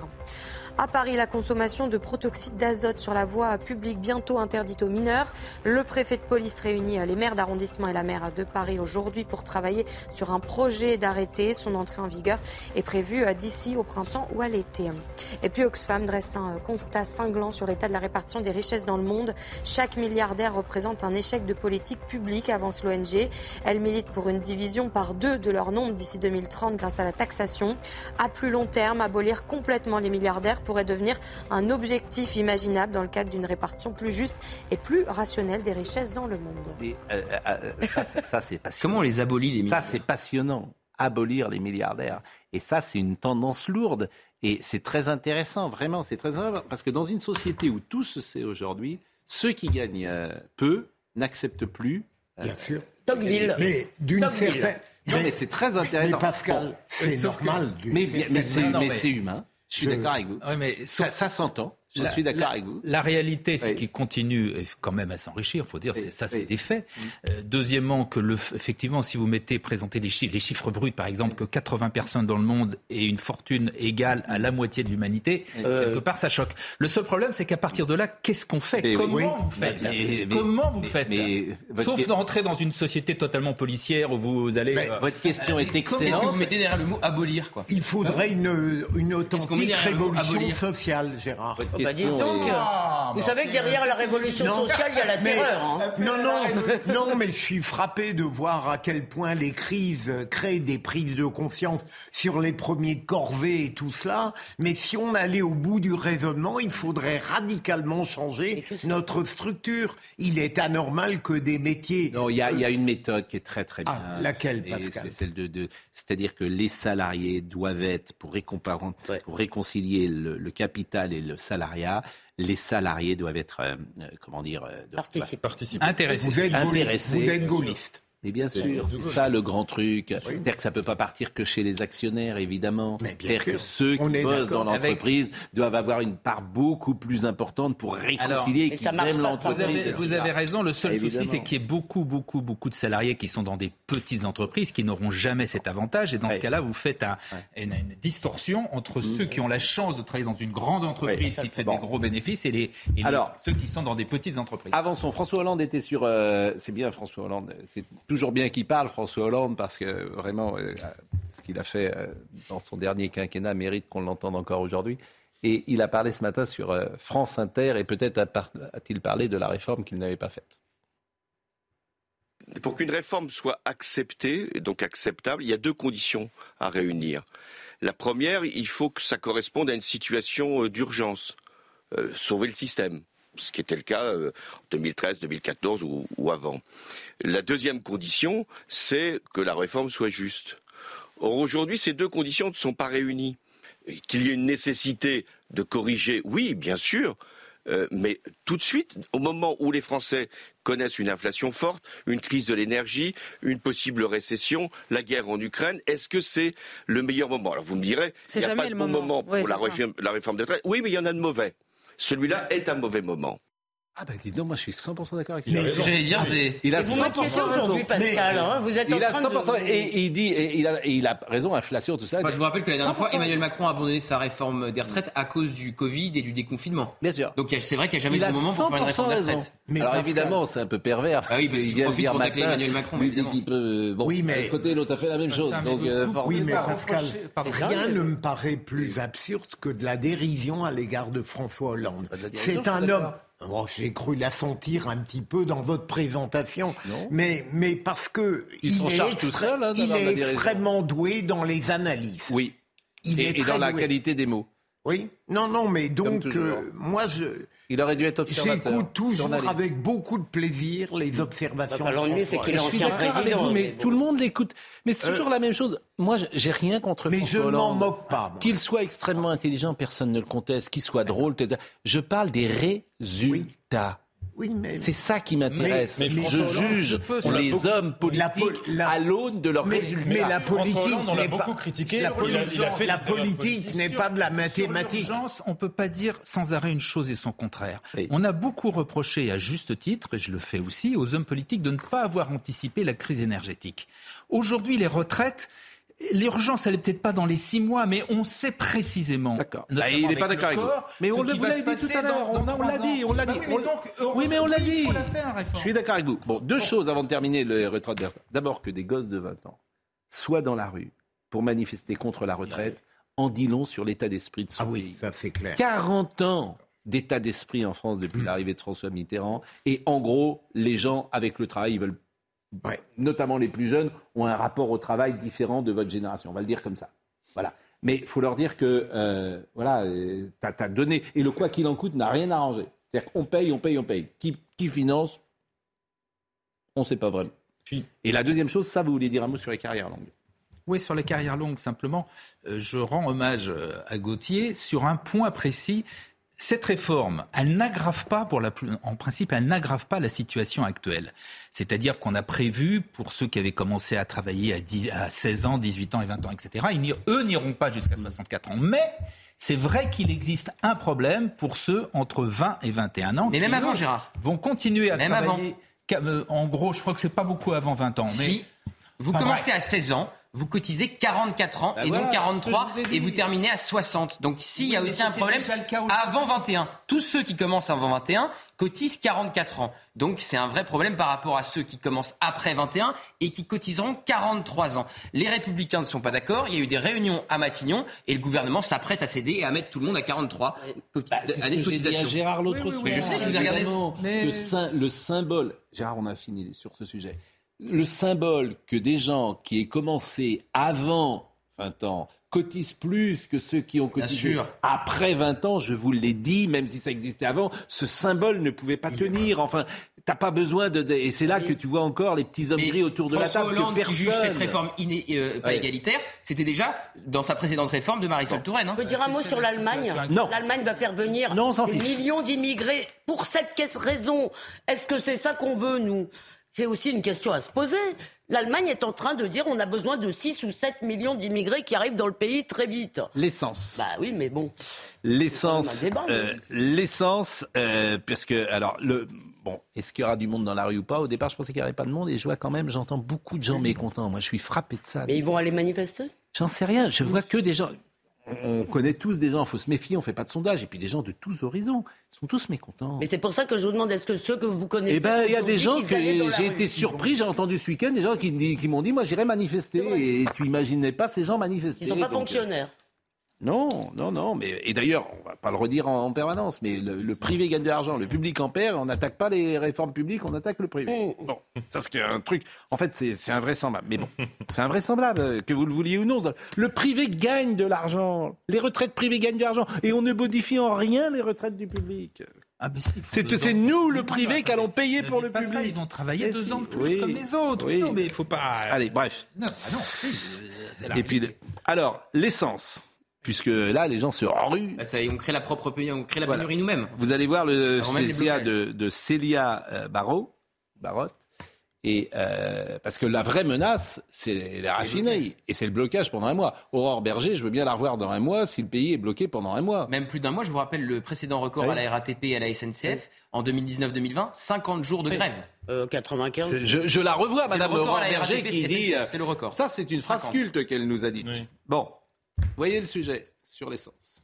À Paris, la consommation de protoxyde d'azote sur la voie publique bientôt interdite aux mineurs. Le préfet de police réunit les maires d'arrondissement et la maire de Paris aujourd'hui pour travailler sur un projet d'arrêté. Son entrée en vigueur est prévue d'ici au printemps ou à l'été. Et puis Oxfam dresse un constat cinglant sur l'état de la répartition des richesses dans le monde. Chaque milliardaire représente un échec de politique publique, avance l'ONG. Elle milite pour une division par deux de leur nombre d'ici 2030 grâce à la taxation. À plus long terme, abolir complètement les milliardaires pourrait devenir un objectif imaginable dans le cadre d'une répartition plus juste et plus rationnelle des richesses dans le monde. Et, euh, euh, euh, ça, c'est- ça. Comment on les abolit, les Ça, c'est passionnant. Abolir les milliardaires. Et ça, c'est une tendance lourde. Et c'est très intéressant, vraiment. C'est très intéressant. Parce que dans une société où tout se sait aujourd'hui, ceux qui gagnent euh, peu n'acceptent plus. euh, Bien sûr. Tocqueville. Mais d'une certaine. Non, mais c'est très intéressant. Mais Pascal, c'est que- normal. d'une Mais, mais c'est humain. Je suis Je- d'accord avec vous. Oui, mais Ça, ça s'entend. Je La- suis d'accord la- avec vous. La réalité, c'est Oui. qu'il continue euh, quand même à s'enrichir, faut dire, Oui, ça c'est oui. des faits. Euh, deuxièmement, que le, effectivement, si vous mettez, présentez les chiffres, les chiffres bruts, par exemple, que 80 personnes dans le monde aient une fortune égale à la moitié de l'humanité, Euh, quelque part ça choque. Le seul problème, c'est qu'à partir de là, qu'est-ce qu'on fait? Mais oui. Comment Oui. vous faites? Mais- mais- Comment vous mais- faites? Sauf d'entrer dans une société totalement policière où vous allez. Mais euh, Votre question est Qu'est-ce que vous excellente. mettez derrière le mot abolir, quoi? Il faudrait une, une authentique révolution sociale, Gérard. Question donc, Ah, vous savez que derrière la révolution Non. sociale, il y a la Mais- terreur. hein. Non, non, non, mais je suis frappé de voir à quel point les crises créent des prises de conscience sur les premiers de corvée et tout cela. Mais si on allait au bout du raisonnement, il faudrait radicalement changer notre structure. Il est anormal que des métiers. Non, il y, a, il y a une méthode qui est très très bien. Ah, laquelle, Pascal C'est celle de, de- c'est-à-dire que les salariés doivent être pour, Ouais. pour réconcilier le, le capital et le salariat. Les salariés doivent être, euh, euh, comment dire, euh, doivent- Participe. Participe. intéressé. Vous êtes, gaulliste, vous êtes gaulliste. Mais bien sûr, c'est ça le grand truc. C'est-à-dire que ça peut pas partir que chez les actionnaires, évidemment. Mais bien C'est-à-dire que ceux qui bossent dans l'entreprise doivent avoir une part beaucoup plus importante pour réconcilier et qu'ils aiment Vous l'entreprise. avez, vous avez raison. Le seul souci, c'est qu'il y ait beaucoup, beaucoup, beaucoup de salariés qui sont dans des petites entreprises qui n'auront jamais cet avantage. Et dans ce cas-là, vous faites un- une, une distorsion entre ceux qui ont la chance de travailler dans une grande entreprise Ouais. qui fait Bon. des gros bénéfices et, les, et les- Alors- ceux qui sont dans des petites entreprises. Avançons. François Hollande était sur. euh, c'est bien François Hollande. C'est toujours bien qu'il parle, François Hollande, parce que vraiment, euh, ce qu'il a fait euh, dans son dernier quinquennat mérite qu'on l'entende encore aujourd'hui. Et il a parlé ce matin sur euh, France Inter et peut-être a-t-il parlé de la réforme qu'il n'avait pas faite. Pour qu'une réforme soit acceptée, donc acceptable, il y a deux conditions à réunir. La première, il faut que ça corresponde à une situation d'urgence, sauver le système, ce qui était le cas euh, en 2013, 2014 ou, ou avant. La deuxième condition, c'est que la réforme soit juste. Or, aujourd'hui, ces deux conditions ne sont pas réunies. Qu'il y ait une nécessité de corriger, oui, bien sûr, euh, mais tout de suite, au moment où les Français connaissent une inflation forte, une crise de l'énergie, une possible récession, la guerre en Ukraine, est-ce que c'est le meilleur moment? Alors vous me direz, il n'y a pas de le bon moment. moment pour la réforme, la réforme des retraites. Oui, mais il y en a de mauvais. Celui-là est un mauvais moment. Ah bah dis donc, moi je suis 100% d'accord avec lui. J'allais dire, il a 100% raison. Pascal, hein, vous êtes il en a 100% et, il dit, et il, a, il a raison, inflation, tout ça. Moi, je vous rappelle que la dernière fois, Emmanuel Macron a abandonné sa réforme des retraites à cause du Covid et du déconfinement. Bien sûr. Donc c'est vrai qu'il n'y a jamais de bon moment pour faire une réforme des retraites. Mais Alors évidemment, c'est un peu pervers. Ah oui, parce qu'il vient dire matin, Emmanuel Macron. Lui dit qu'il peut. Bon, oui, mais côté, l'autre a fait la même chose. Donc, oui, mais Pascal, rien ne me paraît plus absurde que de la dérision à l'égard de François Hollande. C'est un homme. Oh, J'ai cru la sentir un petit peu dans votre présentation, mais mais parce que il, est, tout seul, hein, il est extrêmement doué dans les analyses. Oui. Il et, est et dans la qualité des mots. Oui. Non, non, mais donc euh, moi je. Il aurait dû être observateur. J'écoute toujours avec beaucoup de plaisir les observations. Enfin, L'ennui, c'est qu'il est ancien président. Vous, mais, tout le monde l'écoute. Mais c'est toujours la même chose. Moi, j'ai rien contre mais François je m'en moque pas. Qu'il soit extrêmement intelligent, personne ne le conteste. Qu'il soit drôle, je parle des résultats. Oui, mais... C'est ça qui m'intéresse. Je juge les hommes politiques à l'aune de leurs résultats. Mais la politique n'est pas... critiqué. La, la politique n'est pas de la mathématique. on ne peut pas dire sans arrêt une chose et son contraire. On a beaucoup reproché, à juste titre, et je le fais aussi, aux hommes politiques de ne pas avoir anticipé la crise énergétique. Aujourd'hui, les retraites, L'urgence, elle n'est peut-être pas dans les six mois, mais on sait précisément. D'accord. Bah, il n'est pas d'accord avec vous. Mais on, vous l'a dit tout à l'heure. On, l'a dit, on l'a dit. oui, mais on l'a dit. Je suis d'accord avec vous. Bon, deux choses avant de terminer le retraite. D'abord, que des gosses de 20 ans soient dans la rue pour manifester contre la retraite, en dit long sur l'état d'esprit de son ah oui, ça c'est clair. 40 ans d'état d'esprit en France depuis l'arrivée de François Mitterrand. Et en gros, les gens, avec le travail, ils veulent notamment les plus jeunes, ont un rapport au travail différent de votre génération. On va le dire comme ça. Voilà. Mais il faut leur dire que, euh, voilà, euh, tu as, donné. Et le quoi qu'il en coûte n'a rien arrangé. C'est-à-dire qu'on paye, on paye, on paye. Qui, qui finance? On ne sait pas vraiment. Puis, et la deuxième chose, ça, vous voulez dire un mot sur les carrières longues? Oui, sur les carrières longues, simplement, euh, je rends hommage à Gauthier sur un point précis cette réforme, elle n'aggrave pas, pour la, en principe, elle n'aggrave pas la situation actuelle. C'est-à-dire qu'on a prévu, pour ceux qui avaient commencé à travailler à, à 16 ans, 18 ans et 20 ans, etc., ils eux n'iront pas jusqu'à 64 ans. Mais c'est vrai qu'il existe un problème pour ceux entre 20 et 21 ans. Mais même avant, Gérard. Vont continuer à travailler. Euh, en gros, je crois que c'est pas beaucoup avant 20 ans. Mais... Si. Vous commencez à 16 ans, vous cotisez 44 ans bah et non 43 et vous terminez à 60. Donc s'il y a aussi un problème avant 21, tous ceux qui commencent avant 21 cotisent 44 ans. Donc c'est un vrai problème par rapport à ceux qui commencent après 21 et qui cotiseront 43 ans. Les républicains ne sont pas d'accord, il y a eu des réunions à Matignon et le gouvernement s'apprête à céder et à mettre tout le monde à 43 bah, années de cotisation. Gérard l'autre soir. Mais je sais, je vous ai regardé. le symbole, Gérard on a fini sur ce sujet le symbole que des gens qui aient commencé avant 20 ans cotisent plus que ceux qui ont cotisé après 20 ans, je vous l'ai dit, même si ça existait avant, ce symbole ne pouvait pas tenir. Enfin, t'as pas besoin de, et c'est là que tu vois encore les petits hommes gris autour de la table. Hollande que personne... qui juge cette réforme euh, pas égalitaire, c'était déjà dans sa précédente réforme de Marisol Touraine. Hein. On peut dire un mot sur l'Allemagne? Non. L'Allemagne va faire venir des millions d'immigrés pour cette raison. Est-ce que c'est ça qu'on veut, nous? C'est aussi une question à se poser. L'Allemagne est en train de dire on a besoin de 6 ou 7 millions d'immigrés qui arrivent dans le pays très vite. L'essence. Bah oui, mais bon. L'essence. Euh, l'essence, euh, parce que, alors, le, bon, est-ce qu'il y aura du monde dans la rue ou pas? Au départ, je pensais qu'il n'y aurait pas de monde et je vois quand même, j'entends beaucoup de gens mécontents. Moi, je suis frappé de ça. Mais ils vont aller manifester? J'en sais rien. Je vois que des gens on connaît tous des gens, il faut se méfier, on ne fait pas de sondage, et puis des gens de tous horizons, ils sont tous mécontents. Mais c'est pour ça que je vous demande, est-ce que ceux que vous connaissez... Eh ben, il y a des gens que j'ai été surpris, j'ai entendu ce week-end, des gens qui, qui m'ont dit, moi j'irai manifester, et tu imaginais pas ces gens manifester. Ils ne sont pas fonctionnaires. Non, non, non. Mais et d'ailleurs, on va pas le redire en, permanence, mais le, privé gagne de l'argent, le public en perd. On n'attaque pas les réformes publiques, on attaque le privé. Mm. Bon, sauf qu'il y a un truc. En fait, c'est invraisemblable. Mais bon, c'est invraisemblable que vous le vouliez ou non. Le privé gagne de l'argent. Les retraites privées gagnent de l'argent et on ne modifie en rien les retraites du public. Ah c'est nous, le privé, qui allons payer pour le public. ils vont travailler deux ans de plus comme les autres. Oui. Non, mais il faut pas. Allez, bref. Non, ah non. et puis, alors, l'essence. Puisque là, les gens se ruent. Bah, on crée la propre on crée la pénurie nous-mêmes. Vous allez voir le CCA de, de Célia euh, Barrault, Barotte. Et euh, parce que la vraie menace, c'est les raffineries et c'est le blocage pendant un mois. Aurore Berger, je veux bien la revoir dans un mois si le pays est bloqué pendant un mois. Même plus d'un mois. Je vous rappelle le précédent record à la RATP et à la SNCF en 2019-2020, 50 jours de grève. 95. Je, je, la revois, Madame Aurore Berger, qui dit. C'est le record. Ça, c'est une phrase culte qu'elle nous a dite. Bon, voyez le sujet sur l'essence.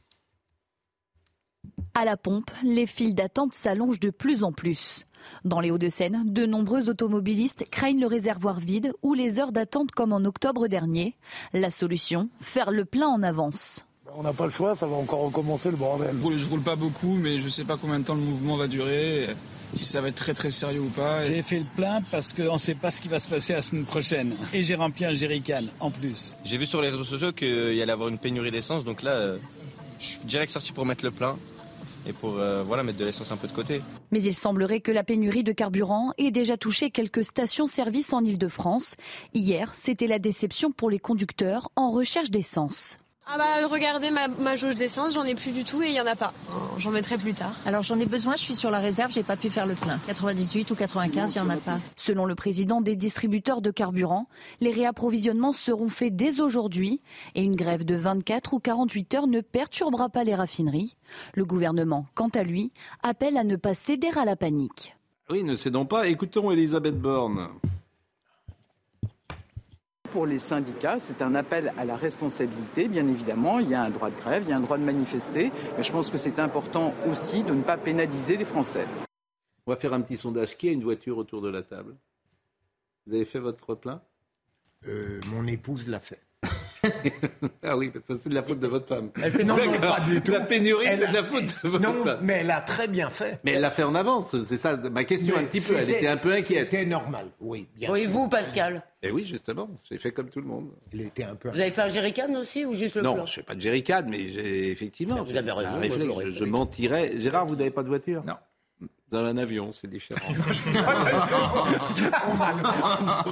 À la pompe, les files d'attente s'allongent de plus en plus. Dans les Hauts-de-Seine, de nombreux automobilistes craignent le réservoir vide ou les heures d'attente comme en octobre dernier. La solution, faire le plein en avance. On n'a pas le choix, ça va encore recommencer le bordel. Je roule pas beaucoup, mais je ne sais pas combien de temps le mouvement va durer, si ça va être très très sérieux ou pas. J'ai fait le plein parce qu'on ne sait pas ce qui va se passer la semaine prochaine. Et j'ai rempli un jerrycan en plus. J'ai vu sur les réseaux sociaux qu'il y allait avoir une pénurie d'essence, donc là, euh, je suis direct sorti pour mettre le plein et pour euh, voilà, mettre de l'essence un peu de côté. Mais il semblerait que la pénurie de carburant ait déjà touché quelques stations-service en Ile-de-France. Hier, c'était la déception pour les conducteurs en recherche d'essence. Ah bah regardez ma, jauge d'essence, j'en ai plus du tout et il y en a pas. J'en mettrai plus tard. Alors j'en ai besoin, je suis sur la réserve, j'ai pas pu faire le plein. 98 ou 95, il y en a pas. Selon le président des distributeurs de carburant, les réapprovisionnements seront faits dès aujourd'hui et une grève de 24 ou 48 heures ne perturbera pas les raffineries. Le gouvernement, quant à lui, appelle à ne pas céder à la panique. Oui, ne cédons pas. Écoutons Elisabeth Borne. Pour les syndicats, c'est un appel à la responsabilité, bien évidemment. Il y a un droit de grève, il y a un droit de manifester. Mais je pense que c'est important aussi de ne pas pénaliser les Français. On va faire un petit sondage. Qui a une voiture autour de la table? Vous avez fait votre plein? Euh, Mon épouse l'a fait. Ah oui, ça c'est de la faute de votre femme. Elle fait non, non, pas du tout. La pénurie, c'est de la faute de votre non, femme. mais elle a très bien fait. Mais elle l'a fait en avance, c'est ça ma question un petit peu. Elle était un peu inquiète. C'était normal, oui. Bien oui, vous, Pascal Eh oui, justement, j'ai fait comme tout le monde. Elle était un peu. Vous avez fait un jerrycan aussi ou juste le Non, plan je fais pas de jerrycan, mais j'ai effectivement. Vous avez raison. je, je mentirais. Gérard, vous n'avez pas de voiture? Non. Dans un avion, c'est différent. [laughs]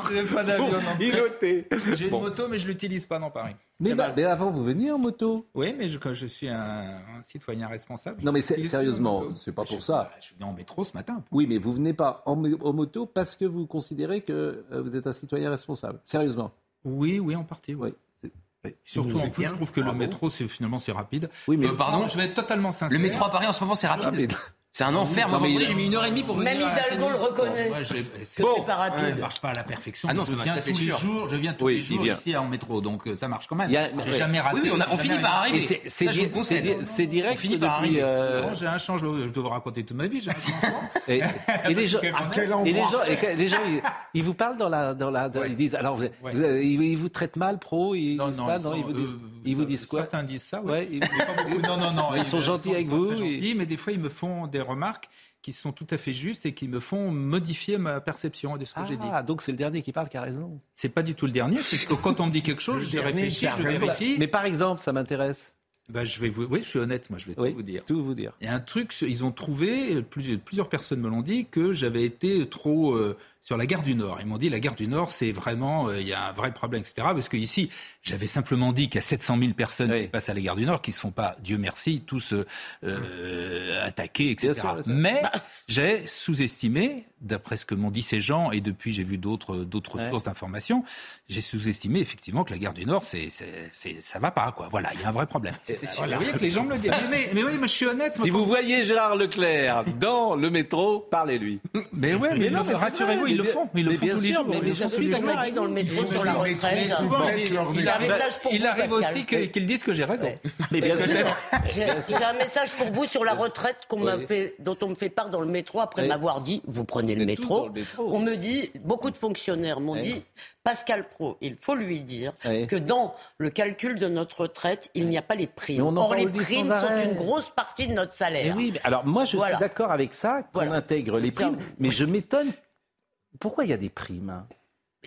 J'ai pas d'avion. Piloté. J'ai une moto, mais je l'utilise pas dans Paris. Mais, bah, mais, avant, vous veniez en moto Oui, mais je, je suis un, un, citoyen responsable. Non, mais sérieusement, c'est pas pour ça. Je suis venu en métro ce matin. Oui, mais vous venez pas en, en, moto parce que vous considérez que euh, vous êtes un citoyen responsable. Sérieusement Oui, oui, en partie, oui. oui. Surtout en plus, bien. je trouve que Bravo. le métro, c'est finalement c'est rapide. Oui, mais euh, pardon, je vais être totalement sincère. Le métro à Paris en ce moment, c'est rapide. Ah, mais... C'est un enfer. Moi, vendredi, j'ai mis une heure et demie pour venir. Même Hidalgo le reconnaît. Moi, que bon, c'est pas rapide. Ça marche pas à la perfection. Ah non, je ça, viens ça, tous les sûr. jours. Je viens tous oui, les jours ici en métro, donc euh, ça marche quand même. A... J'ai jamais raté. Oui, on, a, on finit par arriver. C'est direct. On finit par arriver. Euh... J'ai un changement. Je devrais raconter toute ma vie. J'ai un changement. [laughs] et, et, les gens, [laughs] à quel et les gens, [laughs] et les gens ils, ils, vous parlent dans la, dans la, ouais. ils disent alors, ouais. vous, vous, ils vous traitent mal pro, non, non, ils vous disent, euh, ils vous disent quoi Certains disent ça, ouais. [laughs] non, non, non. Ils sont gentils avec vous. Mais des fois, ils me font des remarques qui sont tout à fait justes et qui me font modifier ma perception de ce que ah, j'ai dit. Ah, donc c'est le dernier qui parle qui a raison. C'est pas du tout le dernier, c'est que quand on me dit quelque chose, je réfléchis, je vérifie. Mais par exemple, ça m'intéresse. Bah, je vais vous... Oui, je suis honnête, moi, je vais oui, tout vous dire. Tout vous dire. Il y a un truc, ils ont trouvé, plusieurs, plusieurs personnes me l'ont dit, que j'avais été trop euh, sur la gare du Nord. Ils m'ont dit la gare du Nord, c'est vraiment, euh, il y a un vrai problème, etc. Parce que ici, j'avais simplement dit qu'il y a 700 000 personnes oui. qui passent à la gare du Nord, qui ne se font pas, Dieu merci, tous euh, attaquer, etc. Sûr, sûr. Mais bah. j'ai sous-estimé, d'après ce que m'ont dit ces gens, et depuis j'ai vu d'autres d'autres ouais. sources d'informations, j'ai sous-estimé effectivement que la gare du Nord, c'est ça va pas, quoi. Voilà, il y a un vrai problème. C'est voilà, vous voyez que les gens me le disent. [laughs] Mais, mais, mais, oui, mais je suis honnête. Si vous voyez Gérard Leclerc dans le métro, parlez-lui. Mais ouais, mais, mais non, rassurez-vous, ils le font. Ils le font tous les jours. Mais les jours. dans le métro sur la retraite. Il arrive aussi qu'ils disent que j'ai raison. Mais bien sûr. J'ai un message pour vous sur la retraite dont on me fait part dans le métro après m'avoir dit, vous prenez le métro. On me dit, beaucoup de fonctionnaires m'ont dit, Pascal Pro, il faut lui dire oui. que dans le calcul de notre retraite, il n'y a pas les primes. Or, les primes sont une grosse partie de notre salaire. Oui, mais alors moi, je voilà. suis d'accord avec ça, qu'on voilà. intègre les primes, mais je m'étonne. Pourquoi il y a des primes?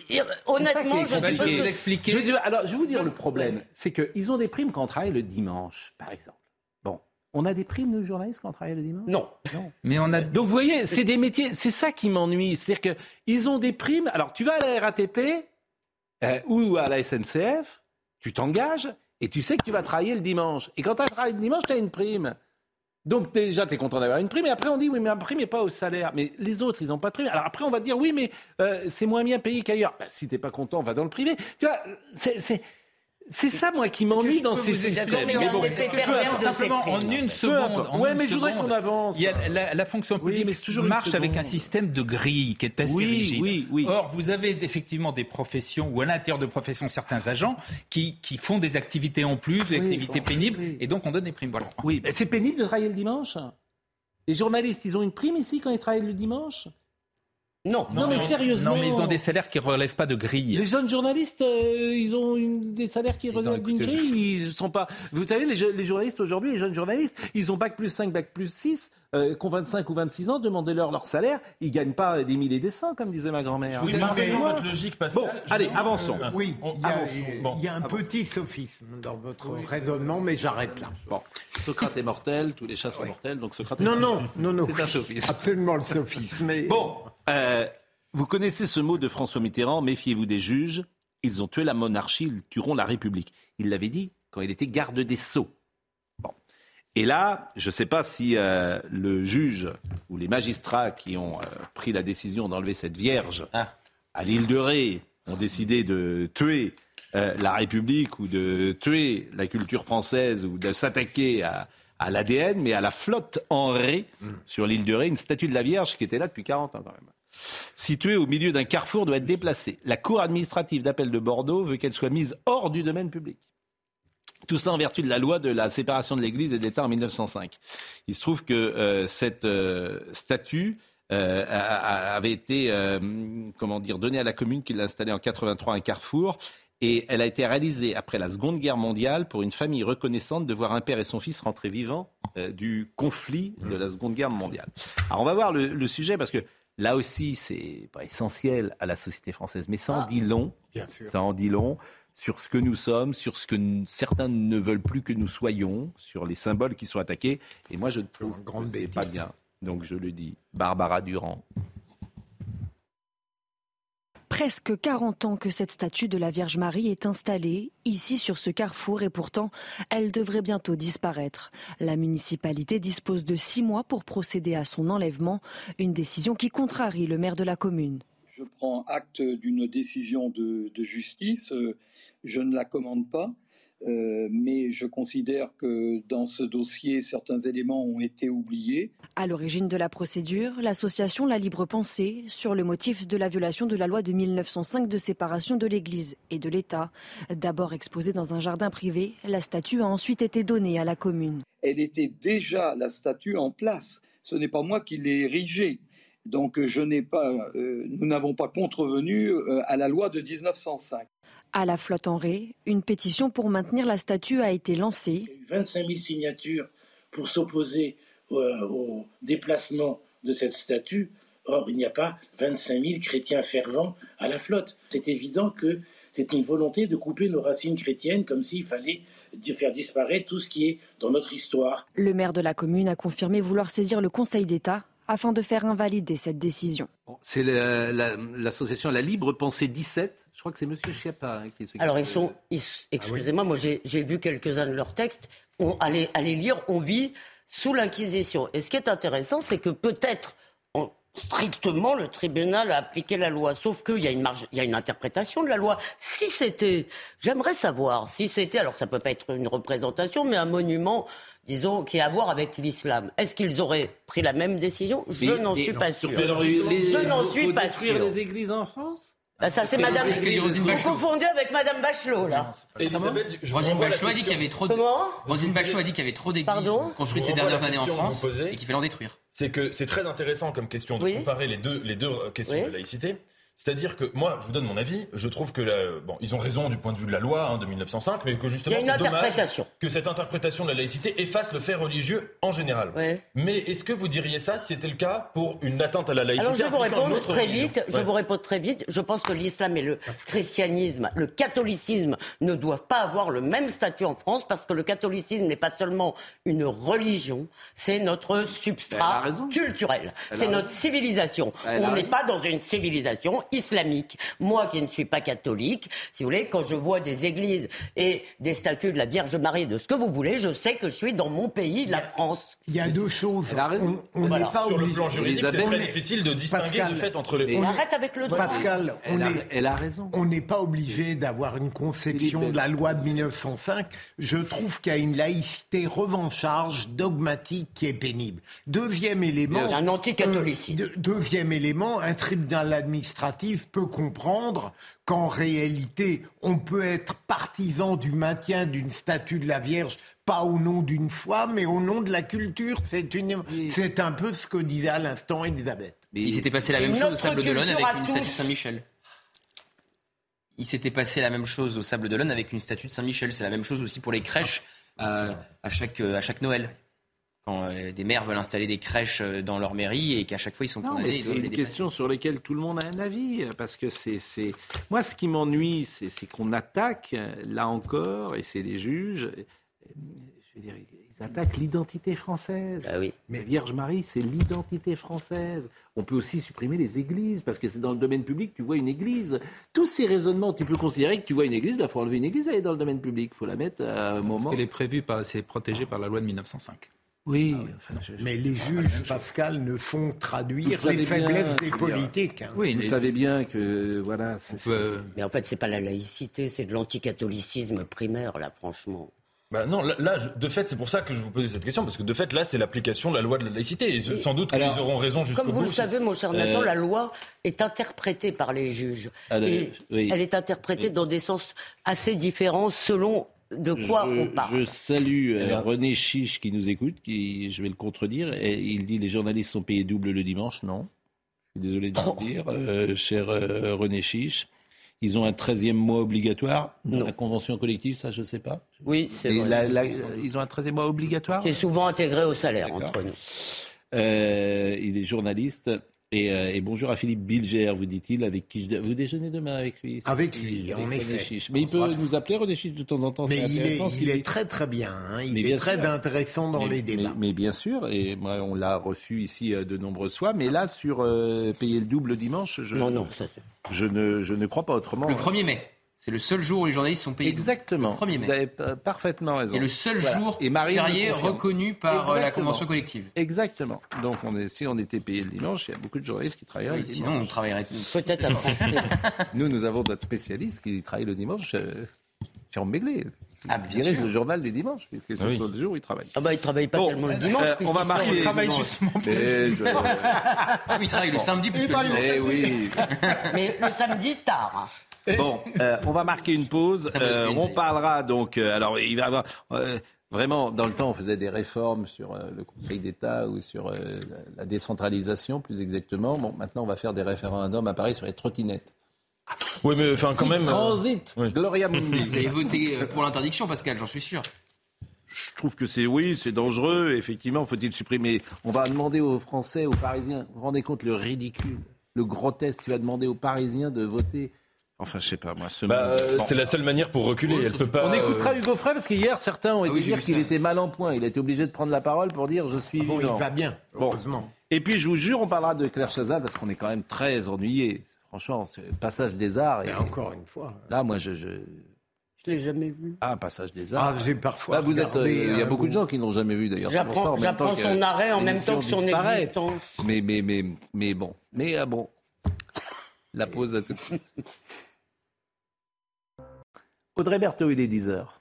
Et, Honnêtement, je vais vous expliquer. Je vais, alors, je vais vous dire le problème, c'est qu'ils ont des primes quand on travaille le dimanche, par exemple. Bon, on a des primes, nous, journalistes, quand on travaille le dimanche? Non. non. Mais on a... Donc, vous voyez, c'est des métiers, c'est ça qui m'ennuie. C'est-à-dire qu'ils ont des primes. Alors, tu vas à la RATP euh, ou à la SNCF, tu t'engages et tu sais que tu vas travailler le dimanche. Et quand tu as travaillé le dimanche, tu as une prime. Donc déjà, tu es content d'avoir une prime. Et après, on dit, oui, mais la prime n'est pas au salaire. Mais les autres, ils n'ont pas de prime. Alors après, on va dire, oui, mais euh, c'est moins bien payé qu'ailleurs. Bah, si tu n'es pas content, va dans le privé. Tu vois, c'est c'est ça, moi, qui m'ennuie dans ces systèmes. Mais bon, simplement, en une seconde. Ouais, mais je voudrais qu'on avance. Il y a la, la fonction publique oui, toujours marche avec un système de grille qui est assez oui, rigide. Oui, oui. Or, vous avez effectivement des professions, ou à l'intérieur de professions, certains agents qui, qui font des activités en plus, des activités pénibles, et donc on donne des primes. Voilà. Oui, c'est pénible de travailler le dimanche? Les journalistes, ils ont une prime ici quand ils travaillent le dimanche? Non. non, mais sérieusement. Non, mais ils ont des salaires qui ne relèvent pas de grille. Les jeunes journalistes, euh, ils ont une, des salaires qui relèvent d'une grille. Ils sont pas. Vous savez, les, les journalistes aujourd'hui, les jeunes journalistes, ils ont bac plus 5, bac plus 6, euh, qui ont 25 ou 26 ans, demandez-leur leur salaire. Ils gagnent pas des milliers et des cents, comme disait ma grand-mère. Je vous votre logique, Pascal. Bon, allez, avançons. Oui, il y a, bon. il y a un petit sophisme dans votre raisonnement, mais j'arrête là. Bon, Socrate est mortel, tous les chats sont mortels, donc Socrate. Est non, non, non, non. C'est un sophisme. Absolument le sophisme. Mais... Bon. Euh, vous connaissez ce mot de François Mitterrand, méfiez-vous des juges, ils ont tué la monarchie, ils tueront la République. Il l'avait dit quand il était garde des sceaux. Bon. Et là, je ne sais pas si euh, le juge ou les magistrats qui ont euh, pris la décision d'enlever cette vierge ah. à l'île de Ré ont décidé de tuer euh, la République ou de tuer la culture française ou de s'attaquer à, à l'ADN, mais à la flotte en Ré mm. sur l'île de Ré, une statue de la Vierge qui était là depuis 40 ans quand même située au milieu d'un carrefour, doit être déplacée. La Cour administrative d'appel de Bordeaux veut qu'elle soit mise hors du domaine public. Tout cela en vertu de la loi de la séparation de l'Église et de l'État en 1905. Il se trouve que euh, cette euh, statue euh, avait été, comment dire, donnée à la commune qui l'a installée en 83 un carrefour. Et elle a été réalisée après la Seconde Guerre mondiale pour une famille reconnaissante de voir un père et son fils rentrer vivants du conflit de la Seconde Guerre mondiale. Alors on va voir le sujet parce que Là aussi, c'est pas essentiel à la société française, mais ça en ah. dit long. Ça en dit long sur ce que nous sommes, sur ce que certains ne veulent plus que nous soyons, sur les symboles qui sont attaqués. Et moi, je trouve que c'est pas bien. Donc je le dis. Barbara Durand presque 40 ans que cette statue de la Vierge Marie est installée ici sur ce carrefour et pourtant elle devrait bientôt disparaître. La municipalité dispose de six mois pour procéder à son enlèvement, une décision qui contrarie le maire de la commune. Je prends acte d'une décision de, de justice, je ne la commande pas. Euh, mais je considère que dans ce dossier, certains éléments ont été oubliés. À l'origine de la procédure, l'association La Libre Pensée, sur le motif de la violation de la loi de 1905 de séparation de l'Église et de l'État. D'abord exposée dans un jardin privé, la statue a ensuite été donnée à la commune. Elle était déjà, la statue, en place. Ce n'est pas moi qui l'ai érigée. Donc je n'ai pas, euh, nous n'avons pas contrevenu euh, à la loi de 1905. À la flotte en Ré, une pétition pour maintenir la statue a été lancée. Il y a eu 25 000 signatures pour s'opposer euh, au, déplacement de cette statue. Or, il n'y a pas 25 000 chrétiens fervents à la flotte. C'est évident que c'est une volonté de couper nos racines chrétiennes comme s'il fallait faire disparaître tout ce qui est dans notre histoire. Le maire de la commune a confirmé vouloir saisir le Conseil d'État afin de faire invalider cette décision. C'est l'association la, Libre Pensée 17 je crois que c'est M. Schiappa hein, qui est Alors, ils sont. Excusez-moi, moi, j'ai vu quelques-uns de leurs textes. On, allez, allez lire, on vit sous l'Inquisition. Et ce qui est intéressant, c'est que peut-être strictement le tribunal a appliqué la loi. Sauf qu'il y a une marge, il y a une interprétation de la loi. Si c'était, j'aimerais savoir, si c'était, alors ça peut pas être une représentation, mais un monument, disons, qui a à voir avec l'islam. Est-ce qu'ils auraient pris la même décision? Je n'en suis pas sûr. Je n'en suis pas sûr. les églises en France? Bah, ça, c'est Madame. Vous confondez avec Madame Bachelot, là. Rosine Bachelot a dit qu'il y avait trop de. Comment Rosine Bachelot a dit qu'il y avait trop d'églises construites ces dernières années en France et qu'il fallait en détruire. C'est que c'est très intéressant comme question de comparer les deux, les deux questions de laïcité. C'est-à-dire que moi, je vous donne mon avis. Je trouve que bon, ils ont raison du point de vue de la loi hein, de 1905, mais que justement, c'est dommage que cette interprétation de la laïcité efface le fait religieux en général. Mais est-ce que vous diriez ça si c'était le cas pour une atteinte à la laïcité Alors je vous réponds très vite. Je vous réponds très vite. Je pense que l'islam et le christianisme, le catholicisme ne doivent pas avoir le même statut en France parce que le catholicisme n'est pas seulement une religion, c'est notre substrat culturel, c'est notre civilisation. On n'est pas dans une civilisation islamique. Moi qui ne suis pas catholique, si vous voulez, quand je vois des églises et des statues de la Vierge Marie, de ce que vous voulez, je sais que je suis dans mon pays, la France. Il y a deux choses. On, n'est pas Sur le plan juridique, c'est très difficile de distinguer le fait entre les... On arrête avec le droit. Pascal, on elle, est, elle a raison. On n'est pas obligé d'avoir une conception de la loi de 1905. Je trouve qu'il y a une laïcité revancharge, dogmatique, qui est pénible. Deuxième élément... Un anticatholicisme. Euh, deuxième élément, un tribunal administratif peut comprendre qu'en réalité, on peut être partisan du maintien d'une statue de la Vierge pas au nom d'une foi, mais au nom de la culture. C'est une, c'est un peu ce que disait à l'instant Elisabeth. Mais il s'était passé la même chose au Sable d'Olonne avec une statue de Saint-Michel. Il s'était passé la même chose au Sable d'Olonne avec une statue de Saint-Michel. C'est la même chose aussi pour les crèches euh, à, chaque, à chaque Noël. Quand euh, des maires veulent installer des crèches euh, dans leur mairie et qu'à chaque fois ils sont condamnés. C'est une question sur laquelle tout le monde a un avis. Parce que c'est. Moi, ce qui m'ennuie, c'est qu'on attaque, là encore, et c'est les juges je veux dire, ils attaquent l'identité française. Ah oui. Mais Vierge Marie, c'est l'identité française. On peut aussi supprimer les églises, parce que c'est dans le domaine public, tu vois une église. Tous ces raisonnements, tu peux considérer que tu vois une église, il bah, faut enlever une église, elle est dans le domaine public. Il faut la mettre à un moment. Elle est prévue, c'est protégé par la loi de 1905. Oui, ah mais les juges, Pascal, ne font traduire les faiblesses des politiques. Hein. Oui, vous savez bien que voilà. Mais en fait, c'est pas la laïcité, c'est de l'anticatholicisme primaire, là, franchement. Bah non, là, de fait, c'est pour ça que je vous posais cette question, parce que de fait, là, c'est l'application de la loi de la laïcité. Et sans doute qu'ils auront raison jusqu'au bout. Comme vous le savez, mon cher Nathan, euh, la loi est interprétée par les juges. et elle est interprétée dans des sens assez différents selon de quoi on parle. Je salue euh, René Chiche qui nous écoute, qui, je vais le contredire, et il dit les journalistes sont payés double le dimanche. Non, je suis désolé de vous le dire, euh, cher René Chiche. Ils ont un 13e mois obligatoire dans la convention collective, ça je ne sais pas. Oui, c'est vrai. ils ont un 13e mois obligatoire Qui est souvent intégré au salaire entre nous. Euh, il est journaliste. Euh, et, bonjour à Philippe Bilger, vous dit-il, avec qui je... vous déjeunez demain avec lui. Avec lui, en effet. Mais il peut nous appeler René Chiche de temps en temps. Mais il est, il est, très très bien. Hein. Il est très intéressant dans les débats. Mais, bien sûr, et moi on l'a reçu ici euh, de nombreuses fois. Mais là, sur euh, payer le double dimanche, je, non, non, ça, je, ne, je ne crois pas autrement. Le 1er mai. C'est le seul jour où les journalistes sont payés. Exactement. Le 1er mai. Vous avez parfaitement raison. Et le seul jour et férié reconnu par euh, la convention collective. Exactement. Donc on est, si on était payé le dimanche, il y a beaucoup de journalistes qui travailleraient le dimanche. Sinon on travaillerait peut-être avant. [laughs] nous, nous avons notre spécialiste qui travaille le dimanche, euh, Jérôme Béglé. Ah, bien sûr. le journal du dimanche, puisque c'est ah le jour où il travaille. Ah bah il travaille pas tellement le dimanche. Euh, on va marquer. Il travaille justement. Mais je... [laughs] ah, il travaille le samedi plus que le dimanche. Eh oui. [laughs] Mais le samedi tard. Bon, euh, on va marquer une pause. Euh, on parlera donc. Euh, alors, il va y avoir. Vraiment, dans le temps, on faisait des réformes sur le Conseil d'État ou sur la décentralisation, plus exactement. Bon, maintenant, on va faire des référendums à Paris sur les trottinettes. Oui, mais enfin, quand même. Transit, Gloria [laughs] Mundi. Vous avez voté pour l'interdiction, Pascal, j'en suis sûr. Je trouve que c'est oui, c'est dangereux. Effectivement, faut-il supprimer On va demander aux Français, aux Parisiens. Vous vous rendez compte le ridicule, le grotesque Tu vas demander aux Parisiens de voter Enfin, je sais pas, moi. Ce bah, C'est la seule manière pour reculer. Elle peut pas, On écoutera Hugo Frey parce qu'hier, certains ont ah été dire qu'il était mal en point. Il a été obligé de prendre la parole pour dire je suis bon, Il va bien, heureusement. Et puis, je vous jure, on parlera de Claire Chazal parce qu'on est quand même très ennuyé. Franchement, c'est le passage des arts. Et, encore une fois. Là, moi, je. je... Je l'ai jamais vu. Ah, passage des arts. Ah, j'ai parfois. Là, vous êtes. Euh, il y a beaucoup de gens qui n'ont jamais vu d'ailleurs. J'apprends son arrêt en même temps que son existence. Mais, mais, mais, mais bon. Mais ah, bon. La pause à tout de suite. Audrey Berthaud, il est 10h.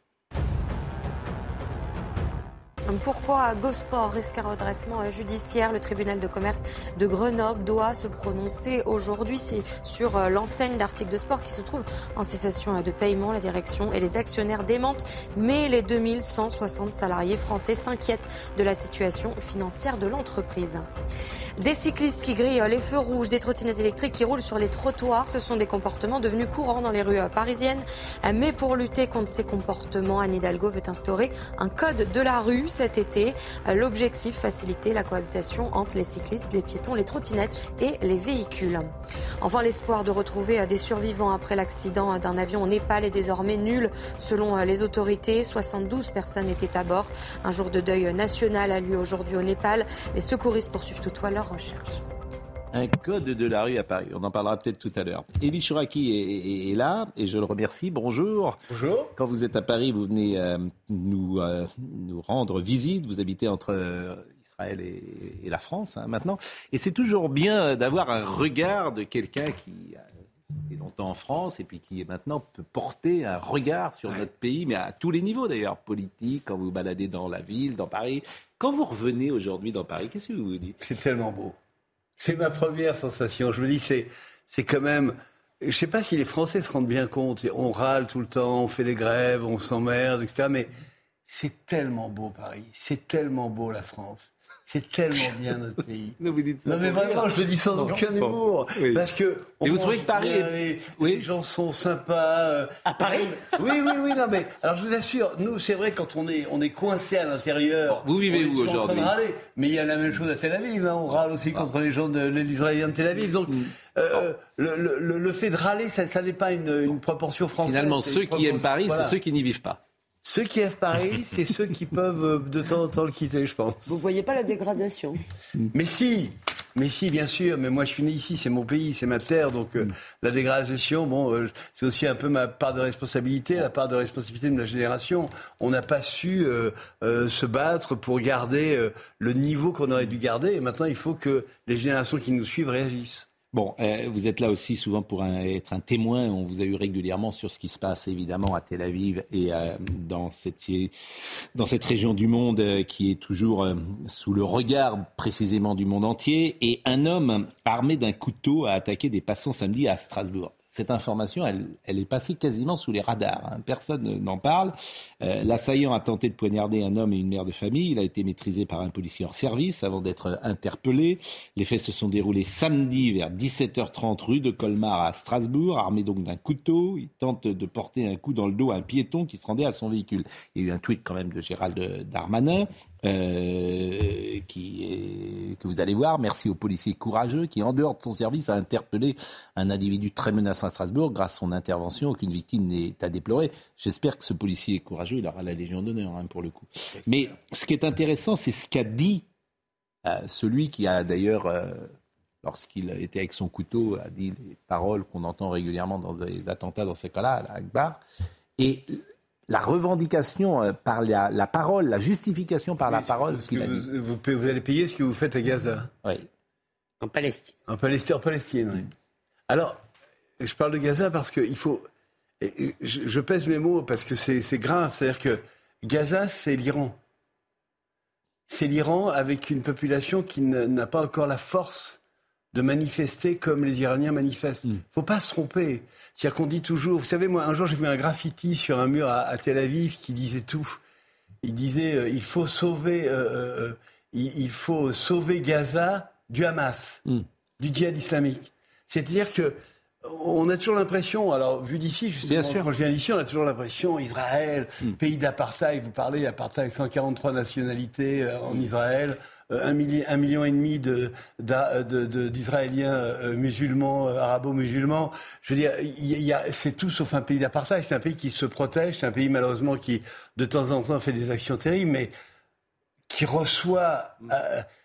Pourquoi Gosport risque un redressement judiciaire? Le tribunal de commerce de Grenoble doit se prononcer aujourd'hui sur euh, l'enseigne d'articles de sport qui se trouve en cessation de paiement. La direction et les actionnaires démentent, mais les 2160 salariés français s'inquiètent de la situation financière de l'entreprise. Des cyclistes qui grillent les feux rouges, des trottinettes électriques qui roulent sur les trottoirs, ce sont des comportements devenus courants dans les rues parisiennes. Mais pour lutter contre ces comportements, Anne Hidalgo veut instaurer un code de la rue cet été. L'objectif, faciliter la cohabitation entre les cyclistes, les piétons, les trottinettes et les véhicules. Enfin, l'espoir de retrouver des survivants après l'accident d'un avion au Népal est désormais nul selon les autorités. 72 personnes étaient à bord. Un jour de deuil national a lieu aujourd'hui au Népal. Les secouristes poursuivent toutefois leur recherche. Un code de la rue à Paris. On en parlera peut-être tout à l'heure. Elie Chouraki est, là et je le remercie. Bonjour. Bonjour. Quand vous êtes à Paris, vous venez euh, nous, euh, nous rendre visite. Vous habitez entre euh, Israël et, la France hein, maintenant. Et c'est toujours bien d'avoir un regard de quelqu'un qui été longtemps en France et puis qui maintenant peut porter un regard sur notre pays, mais à tous les niveaux d'ailleurs, politique, quand vous baladez dans la ville, dans Paris. Quand vous revenez aujourd'hui dans Paris, qu'est-ce que vous vous dites? C'est tellement beau. C'est ma première sensation. Je me dis, c'est, quand même. Je ne sais pas si les Français se rendent bien compte. On râle tout le temps, on fait des grèves, on s'emmerde, etc. Mais c'est tellement beau Paris. C'est tellement beau la France. C'est tellement bien notre pays. [laughs] non, mais vraiment, je le dis sans aucun humour. Parce que. Et vous trouvez que Paris. les, oui. les, gens sont sympas. Euh, à Paris Oui, oui, oui, non, mais. Alors je vous assure, nous, c'est vrai, quand on est, on est coincé à l'intérieur. Vous vivez où aujourd'hui Mais il y a la même chose à Tel Aviv. Hein. On râle aussi contre les gens de l'Israélien de Tel Aviv. Donc. Mm. Euh, le, le, le, fait de râler, ça, ça n'est pas une, une, proportion française. Finalement, ceux qui aiment Paris, c'est ceux qui n'y vivent pas. Ceux qui aiment Paris, [laughs] c'est ceux qui peuvent euh, de temps en temps le quitter, je pense. Vous voyez pas la dégradation? Mais si, mais si, bien sûr. Mais moi, je suis né ici, c'est mon pays, c'est ma terre, donc euh, la dégradation, bon, euh, c'est aussi un peu ma part de responsabilité, la part de responsabilité de ma génération. On n'a pas su se battre pour garder le niveau qu'on aurait dû garder, et maintenant, il faut que les générations qui nous suivent réagissent. Bon, euh, vous êtes là aussi souvent pour être un témoin. On vous a eu régulièrement sur ce qui se passe évidemment à Tel Aviv et euh, dans, cette, dans cette région du monde euh, qui est toujours sous le regard précisément du monde entier. Et un homme armé d'un couteau a attaqué des passants samedi à Strasbourg cette information, elle, est passée quasiment sous les radars. Hein. Personne n'en parle. Euh, l'assaillant a tenté de poignarder un homme et une mère de famille. Il a été maîtrisé par un policier hors service avant d'être interpellé. Les faits se sont déroulés samedi vers 17h30 rue de Colmar à Strasbourg, armé donc d'un couteau. Il tente de porter un coup dans le dos à un piéton qui se rendait à son véhicule. Il y a eu un tweet quand même de Gérald Darmanin. Euh, qui est, que vous allez voir. Merci au policier courageux qui, en dehors de son service, a interpellé un individu très menaçant à Strasbourg. Grâce à son intervention, aucune victime n'est à déplorer. J'espère que ce policier courageux, il aura la Légion d'honneur hein, pour le coup. Mais ce qui est intéressant, c'est ce qu'a dit euh, celui qui a d'ailleurs, euh, lorsqu'il était avec son couteau, a dit les paroles qu'on entend régulièrement dans les attentats dans ces cas-là, à Akbar. Et la revendication euh, par la, parole, la justification par la parole. Vous, vous, allez payer ce que vous faites à Gaza. Oui. En Palestine. En Palestine, en Palestine oui. Alors, je parle de Gaza parce qu'il faut. Je, pèse mes mots parce que c'est grave. C'est-à-dire que Gaza, c'est l'Iran. C'est l'Iran avec une population qui n'a pas encore la force de manifester comme les Iraniens manifestent. Il mm. ne faut pas se tromper. C'est-à-dire qu'on dit toujours, vous savez, moi, un jour, j'ai vu un graffiti sur un mur à, Tel Aviv qui disait tout. Il disait, euh, il faut sauver, euh, euh, il, faut sauver Gaza du Hamas, mm. du djihad islamique. C'est-à-dire que on a toujours l'impression, alors vu d'ici, justement, quand je viens d'ici, on a toujours l'impression, Israël, mm. pays d'apartheid, vous parlez d'apartheid, 143 nationalités en Israël, euh, un, million et demi d'Israéliens euh, musulmans, euh, arabo-musulmans. Je veux dire, c'est tout sauf un pays d'apartheid. C'est un pays qui se protège. C'est un pays malheureusement qui, de temps en temps, fait des actions terribles, mais qui reçoit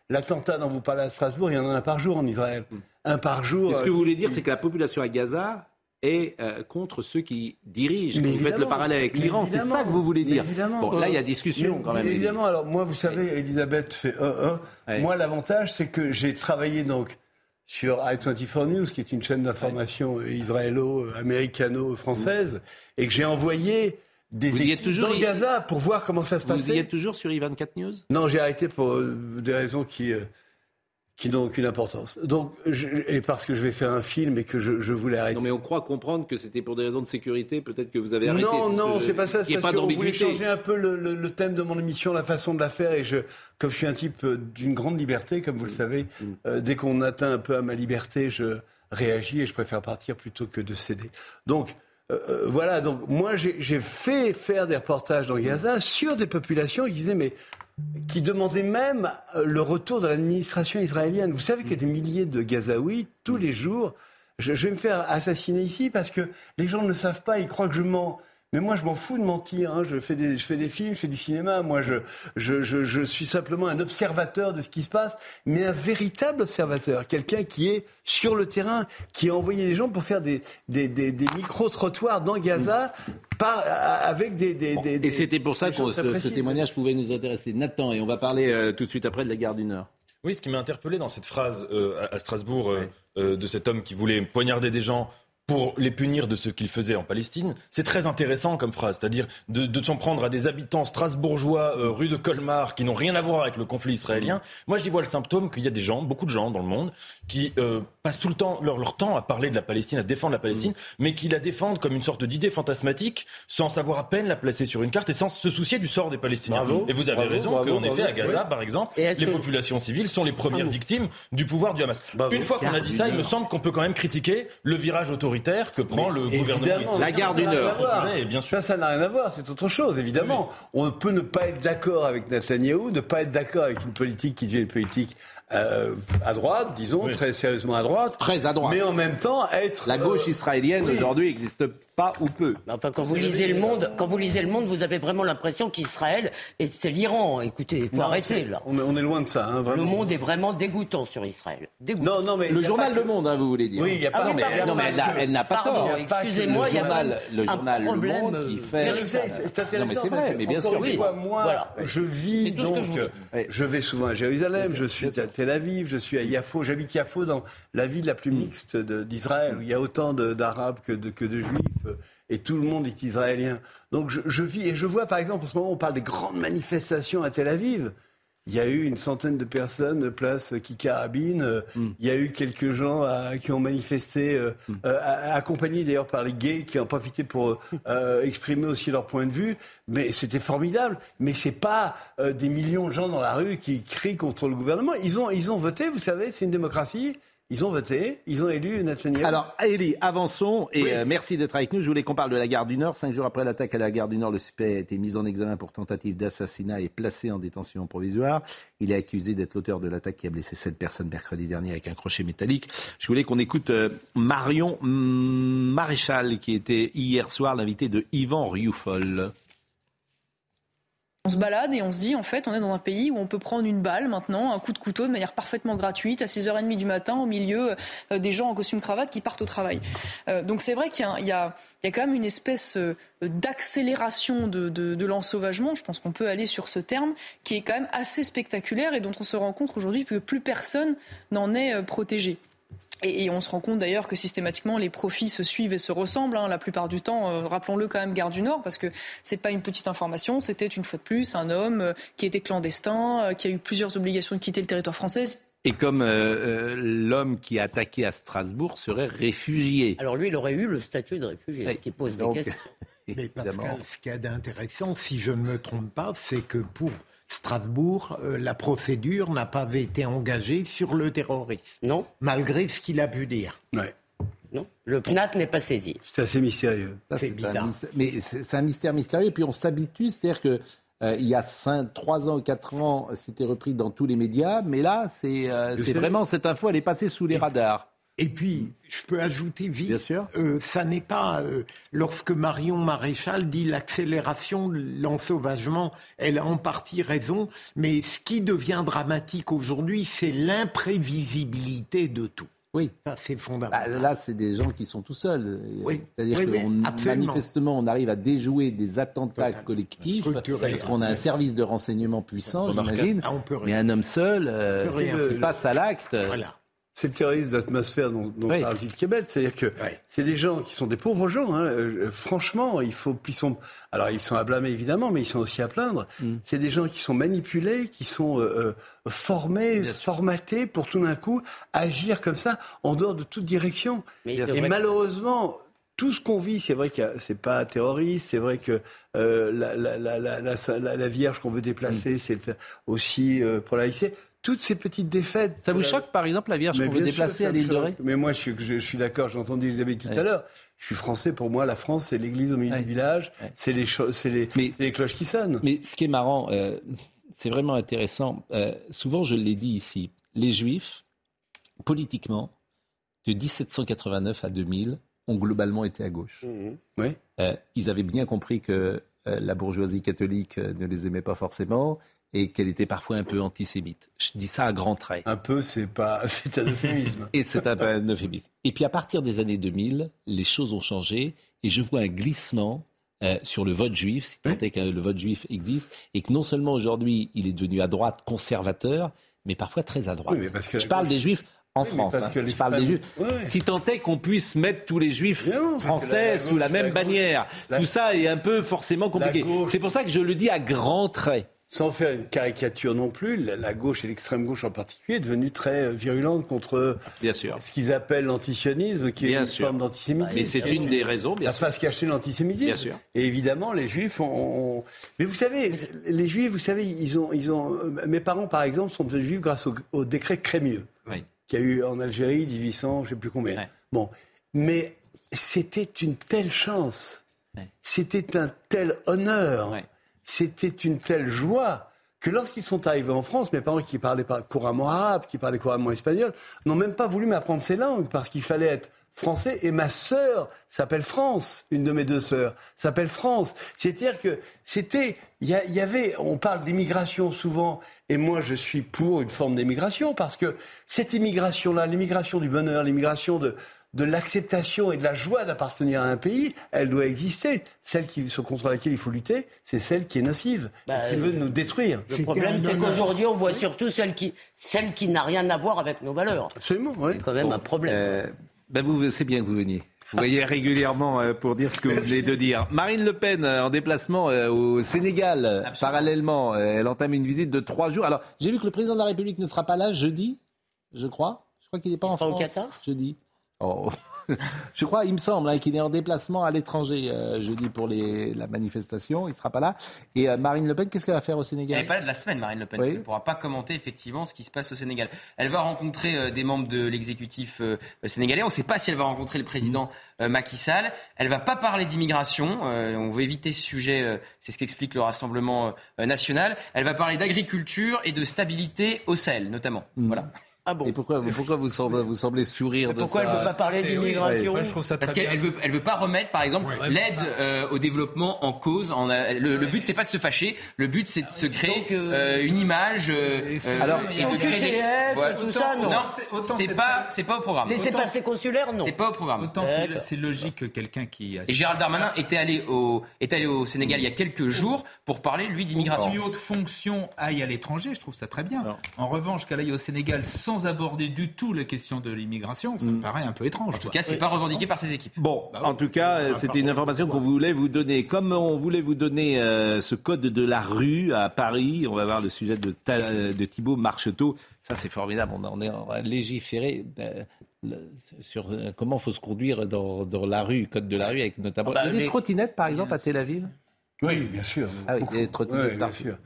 l'attentat dont vous parlez à Strasbourg. Il y en a un par jour en Israël. Mm. Un par jour. Ce que vous voulez dire, c'est que la population à Gaza et euh, contre ceux qui dirigent. vous faites le parallèle avec l'Iran, c'est ça que vous voulez dire. Bon, là, il y a discussion quand même. Évidemment, alors moi, vous savez, Elisabeth fait 1-1. Moi, l'avantage, c'est que j'ai travaillé donc sur i24 News, qui est une chaîne d'information israélo-américano-française, et que j'ai envoyé des vous toujours, dans Gaza pour voir comment ça se passe. Vous y êtes toujours sur i24 News? Non, j'ai arrêté pour euh, des raisons qui... Euh, qui n'ont aucune importance. Donc, et parce que je vais faire un film et que je, je voulais arrêter. Non, mais on croit comprendre que c'était pour des raisons de sécurité, peut-être que vous avez arrêté. Non, non, c'est pas ça. C'est parce qu'on voulait changer un peu le, le, thème de mon émission, la façon de la faire. Et je, comme je suis un type euh, d'une grande liberté, comme vous le mm. savez, mm. euh, dès qu'on atteint un peu à ma liberté, je réagis et je préfère partir plutôt que de céder. Donc, euh, voilà, donc moi j'ai fait faire des reportages dans Gaza sur des populations qui disaient mais qui demandait même euh, le retour de l'administration israélienne. Vous savez qu'il y a des milliers de Gazaouis tous les jours. Je, vais me faire assassiner ici parce que les gens ne savent pas, ils croient que je mens. Mais moi, je m'en fous de mentir. Hein. Je, fais des, je fais des films, je fais du cinéma. Moi, je, je, je, je, suis simplement un observateur de ce qui se passe, mais un véritable observateur. Quelqu'un qui est sur le terrain, qui a envoyé des gens pour faire des, des, des, des micro-trottoirs dans Gaza. Par, avec des, des, des Et c'était pour ça que ce, ce, témoignage pouvait nous intéresser. Nathan, et on va parler euh, tout de suite après de la gare du Nord. Oui, ce qui m'a interpellé dans cette phrase euh, à Strasbourg euh, euh, de cet homme qui voulait poignarder des gens pour les punir de ce qu'ils faisaient en Palestine, c'est très intéressant comme phrase, c'est-à-dire de, de s'en prendre à des habitants strasbourgeois euh, rue de Colmar qui n'ont rien à voir avec le conflit israélien. Moi, j'y vois le symptôme qu'il y a des gens, beaucoup de gens dans le monde, qui euh, passent tout le temps leur, leur, temps à parler de la Palestine, à défendre la Palestine, mmh. mais qui la défendent comme une sorte d'idée fantasmatique, sans savoir à peine la placer sur une carte et sans se soucier du sort des Palestiniens. Bravo, et vous avez bravo, raison qu'en effet, à Gaza, oui. par exemple, les que... populations civiles sont les premières bravo. victimes du pouvoir du Hamas. Bravo. Une fois qu'on a dit ça, il me semble qu'on peut quand même critiquer le virage autoritaire que prend mais le gouvernement. La gare du Nord. Bien sûr. Ça, ça n'a rien à voir. C'est autre chose, évidemment. Oui. On peut ne pas être d'accord avec Netanyahou, ne pas être d'accord avec une politique qui devient une politique euh, à droite, disons, oui. très sérieusement à droite. Très à droite. Mais en même temps, être. La gauche israélienne oui. aujourd'hui n'existe pas ou peu. Enfin, quand vous lisez le monde, quand vous lisez le monde, vous avez vraiment l'impression qu'Israël et c'est l'Iran. Écoutez, il faut non, arrêter là. On est, on est, loin de ça. Hein, le monde est vraiment dégoûtant sur Israël. Dégoûtant. Non, non, mais le journal Le Monde, hein, vous voulez dire Oui, il y a ah, pas. non, mais, non, mais elle n'a pas tort. Excusez-moi, il y a journal, le journal Le Monde qui fait. C'est intéressant. Non, mais c'est vrai. Mais bien sûr. Une fois, moi, je vis donc. Je vais souvent à Jérusalem. Je suis à Tel Aviv. Je suis à Yafo. J'habite Yafo dans la ville la plus mixte d'Israël où il y a autant d'Arabes que de Juifs et tout le monde est israélien. Donc je, je, vis et je vois par exemple en ce moment on parle des grandes manifestations à Tel Aviv. Il y a eu une centaine de personnes place Kikarabine. Mm. Il y a eu quelques gens à, qui ont manifesté, euh, mm. euh, accompagnés d'ailleurs par les gays qui en profité pour [laughs] euh, exprimer aussi leur point de vue. Mais c'était formidable. Mais c'est pas euh, des millions de gens dans la rue qui crient contre le gouvernement. Ils ont, ils ont voté, vous savez, c'est une démocratie. Ils ont voté, ils ont élu Netanyahu. Alors, Elie, avançons et oui. euh, merci d'être avec nous. Je voulais qu'on parle de la gare du Nord. Cinq jours après l'attaque à la gare du Nord, le suspect a été mis en examen pour tentative d'assassinat et placé en détention provisoire. Il est accusé d'être l'auteur de l'attaque qui a blessé sept personnes mercredi dernier avec un crochet métallique. Je voulais qu'on écoute euh, Marion Maréchal, qui était hier soir l'invité de Yvan Rioufol. On se balade et on se dit, en fait, on est dans un pays où on peut prendre une balle maintenant, un coup de couteau de manière parfaitement gratuite à 6h30 du matin au milieu euh, des gens en costume cravate qui partent au travail. Euh, donc c'est vrai qu'il y, y, y, a quand même une espèce euh, d'accélération de, de, de l'ensauvagement, je pense qu'on peut aller sur ce terme, qui est quand même assez spectaculaire et dont on se rend compte aujourd'hui que plus personne n'en est protégé. Et, on se rend compte d'ailleurs que systématiquement les profits se suivent et se ressemblent. Hein, la plupart du temps, euh, rappelons-le quand même, Gare du Nord, parce que c'est pas une petite information. C'était une fois de plus un homme euh, qui était clandestin, euh, qui a eu plusieurs obligations de quitter le territoire français. Et comme euh, l'homme qui a attaqué à Strasbourg serait réfugié. Alors lui, il aurait eu le statut de réfugié, oui. ce qui pose Donc, des questions. [laughs] Mais Pascal, ce qu'il y a d'intéressant, si je ne me trompe pas, c'est que pour Strasbourg, euh, la procédure n'a pas été engagée sur le terrorisme. Non. Malgré ce qu'il a pu dire. Ouais. Non. Le PNAT n'est pas saisi. C'est assez mystérieux. C'est bizarre. Un, mais c'est un mystère mystérieux. Et puis on s'habitue, c'est-à-dire que euh, il y a 5, 3 ans, 4 ans, c'était repris dans tous les médias, mais là, c'est euh, vraiment cette info, elle est passée sous les radars. Et puis, je peux ajouter vite, Bien sûr. Euh, ça n'est pas euh, lorsque Marion Maréchal dit l'accélération, l'ensauvagement, elle a en partie raison, mais ce qui devient dramatique aujourd'hui, c'est l'imprévisibilité de tout. Oui. Ça, c'est fondamental. Bah, là, c'est des gens qui sont tout seuls. Oui. C'est-à-dire oui, que manifestement, on arrive à déjouer des attentats Total. collectifs parce qu'on a un service de renseignement puissant, j'imagine. Ah, mais un homme seul euh, passe à l'acte. Voilà. C'est le terrorisme d'atmosphère dont, dont oui. parle Gilles Kebel. C'est-à-dire que oui. c'est des gens qui sont des pauvres gens. Hein. Euh, franchement, il faut. Ils sont, alors, ils sont à blâmer évidemment, mais ils sont aussi à plaindre. Mm. C'est des gens qui sont manipulés, qui sont euh, formés, formatés pour tout d'un coup agir comme ça en dehors de toute direction. Mais Et malheureusement, tout ce qu'on vit, c'est vrai que c'est pas terroriste, c'est vrai que euh, la, la, la, la, Vierge qu'on veut déplacer, mm. c'est aussi euh, pour la lycée toutes ces petites défaites. Ça vous euh, choque, par exemple, la Vierge qu'on veut déplacer à l'île de Ré Mais moi, je suis, je, je suis d'accord, j'ai entendu Elisabeth tout ouais. à l'heure. Je suis français, pour moi, la France, c'est l'église au milieu ouais. du village, ouais. c'est les, les, les, cloches qui sonnent. Mais ce qui est marrant, euh, c'est vraiment intéressant, euh, souvent je l'ai dit ici, les juifs, politiquement, de 1789 à 2000, ont globalement été à gauche. Oui. ils avaient bien compris que la bourgeoisie catholique ne les aimait pas forcément et qu'elle était parfois un peu antisémite. Je dis ça à grands traits. Un peu, c'est pas, [laughs] c'est un euphémisme. et c'est un, euphémisme. Et puis à partir des années 2000, les choses ont changé et je vois un glissement euh, sur le vote juif, si tant est que le vote juif existe, et que non seulement aujourd'hui il est devenu à droite conservateur, mais parfois très à droite. je parle des juifs en France. Hein. Je parle des juifs. Si tant est qu'on puisse mettre tous les juifs français sous la même bannière, tout ça est un peu forcément compliqué. C'est pour ça que je le dis à grands traits sans faire une caricature non plus, la, gauche et l'extrême gauche en particulier est devenue très euh, virulente contre bien sûr. ce qu'ils appellent l'antisionisme, qui est une forme d'antisémitisme. Mais c'est une des raisons, bien la face cachée de l'antisémitisme. Bien sûr. Et évidemment, les Juifs ont, Mais vous savez, les Juifs, vous savez, ils ont, ils ont. Mes parents, par exemple, sont devenus Juifs grâce au, décret Crémieux, oui. qui a eu en Algérie 1800, je ne sais plus combien. Bon, mais c'était une telle chance, c'était un tel honneur c'était une telle joie que lorsqu'ils sont arrivés en France, mes parents qui parlaient couramment arabe, qui parlaient couramment espagnol, n'ont même pas voulu m'apprendre ces langues parce qu'il fallait être français. Et ma sœur s'appelle France, une de mes deux sœurs s'appelle France. C'est-à-dire que c'était, il y, avait, on parle d'immigration souvent, et moi je suis pour une forme d'immigration parce que cette immigration-là, l'immigration du bonheur, l'immigration de, de l'acceptation et de la joie d'appartenir à un pays, elle doit exister. Celle qui, contre laquelle il faut lutter, c'est celle qui est nocive, bah, qui veut nous détruire. Le problème, c'est qu'aujourd'hui, on voit surtout celle qui, celle qui n'a rien à voir avec nos valeurs. Absolument, oui. C'est quand même un problème. Euh, ben vous, c'est bien que vous veniez. Vous voyez régulièrement euh, pour dire ce que vous venez de dire. Marine Le Pen euh, en déplacement au Sénégal. Parallèlement, elle entame une visite de trois jours. Alors, j'ai vu que le président de la République ne sera pas là jeudi, je crois. Je crois qu'il n'est pas en France. Au Qatar? Jeudi. Oh. [laughs] Je crois, il me semble, hein, qu'il est en déplacement à l'étranger euh, jeudi pour les, la manifestation. Il ne sera pas là. Et euh, Marine Le Pen, qu'est-ce qu'elle va faire au Sénégal? Elle n'est pas là de la semaine, Marine Le Pen. Elle ne pourra pas commenter effectivement ce qui se passe au Sénégal. Elle va rencontrer euh, des membres de l'exécutif sénégalais. On ne sait pas si elle va rencontrer le président Macky Sall. Elle ne va pas parler d'immigration. on veut éviter ce sujet. C'est ce qu'explique le Rassemblement national. Elle va parler d'agriculture et de stabilité au Sahel, notamment. Mm. Voilà. Ah bon Et pourquoi, pourquoi vous, semblez, vous semblez sourire de pourquoi ça Pourquoi elle ne veut pas parler d'immigration Parce qu'elle veut, elle veut pas remettre, par exemple, l'aide euh, au développement en cause. En, le, le, but, c'est pas de se fâcher. Le but, c'est de se créer euh, euh, une image euh, Alors, et de créer voilà. tout ça, non, non c'est pas, c'est pas au programme. Laissez passer consulaire, non. C'est pas au programme. Autant c'est logique que quelqu'un qui. A... Et Gérald Darmanin était allé au, est allé au Sénégal il y a quelques jours pour parler lui d'immigration. Une haute fonction aille à l'étranger, je trouve ça très bien. En revanche, qu'elle aille au Sénégal sans aborder du tout la question de l'immigration, ça me mm. paraît un peu étrange. En tout cas, c'est pas revendiqué par ses équipes. Bon, bah en tout cas, euh, c'était une information qu'on voulait vous donner. Comme on voulait vous donner euh, ce code de la rue à Paris, on va voir le sujet de, de Thibault Marcheteau. Ça, c'est formidable. On, est en légiféré. Ben, sur euh, comment faut se conduire dans, dans, la rue, code de la rue, avec notamment ah bah, des trottinettes, par exemple, à Tel Aviv. Oui, bien sûr. Ah oui, des trottinettes, bien sûr.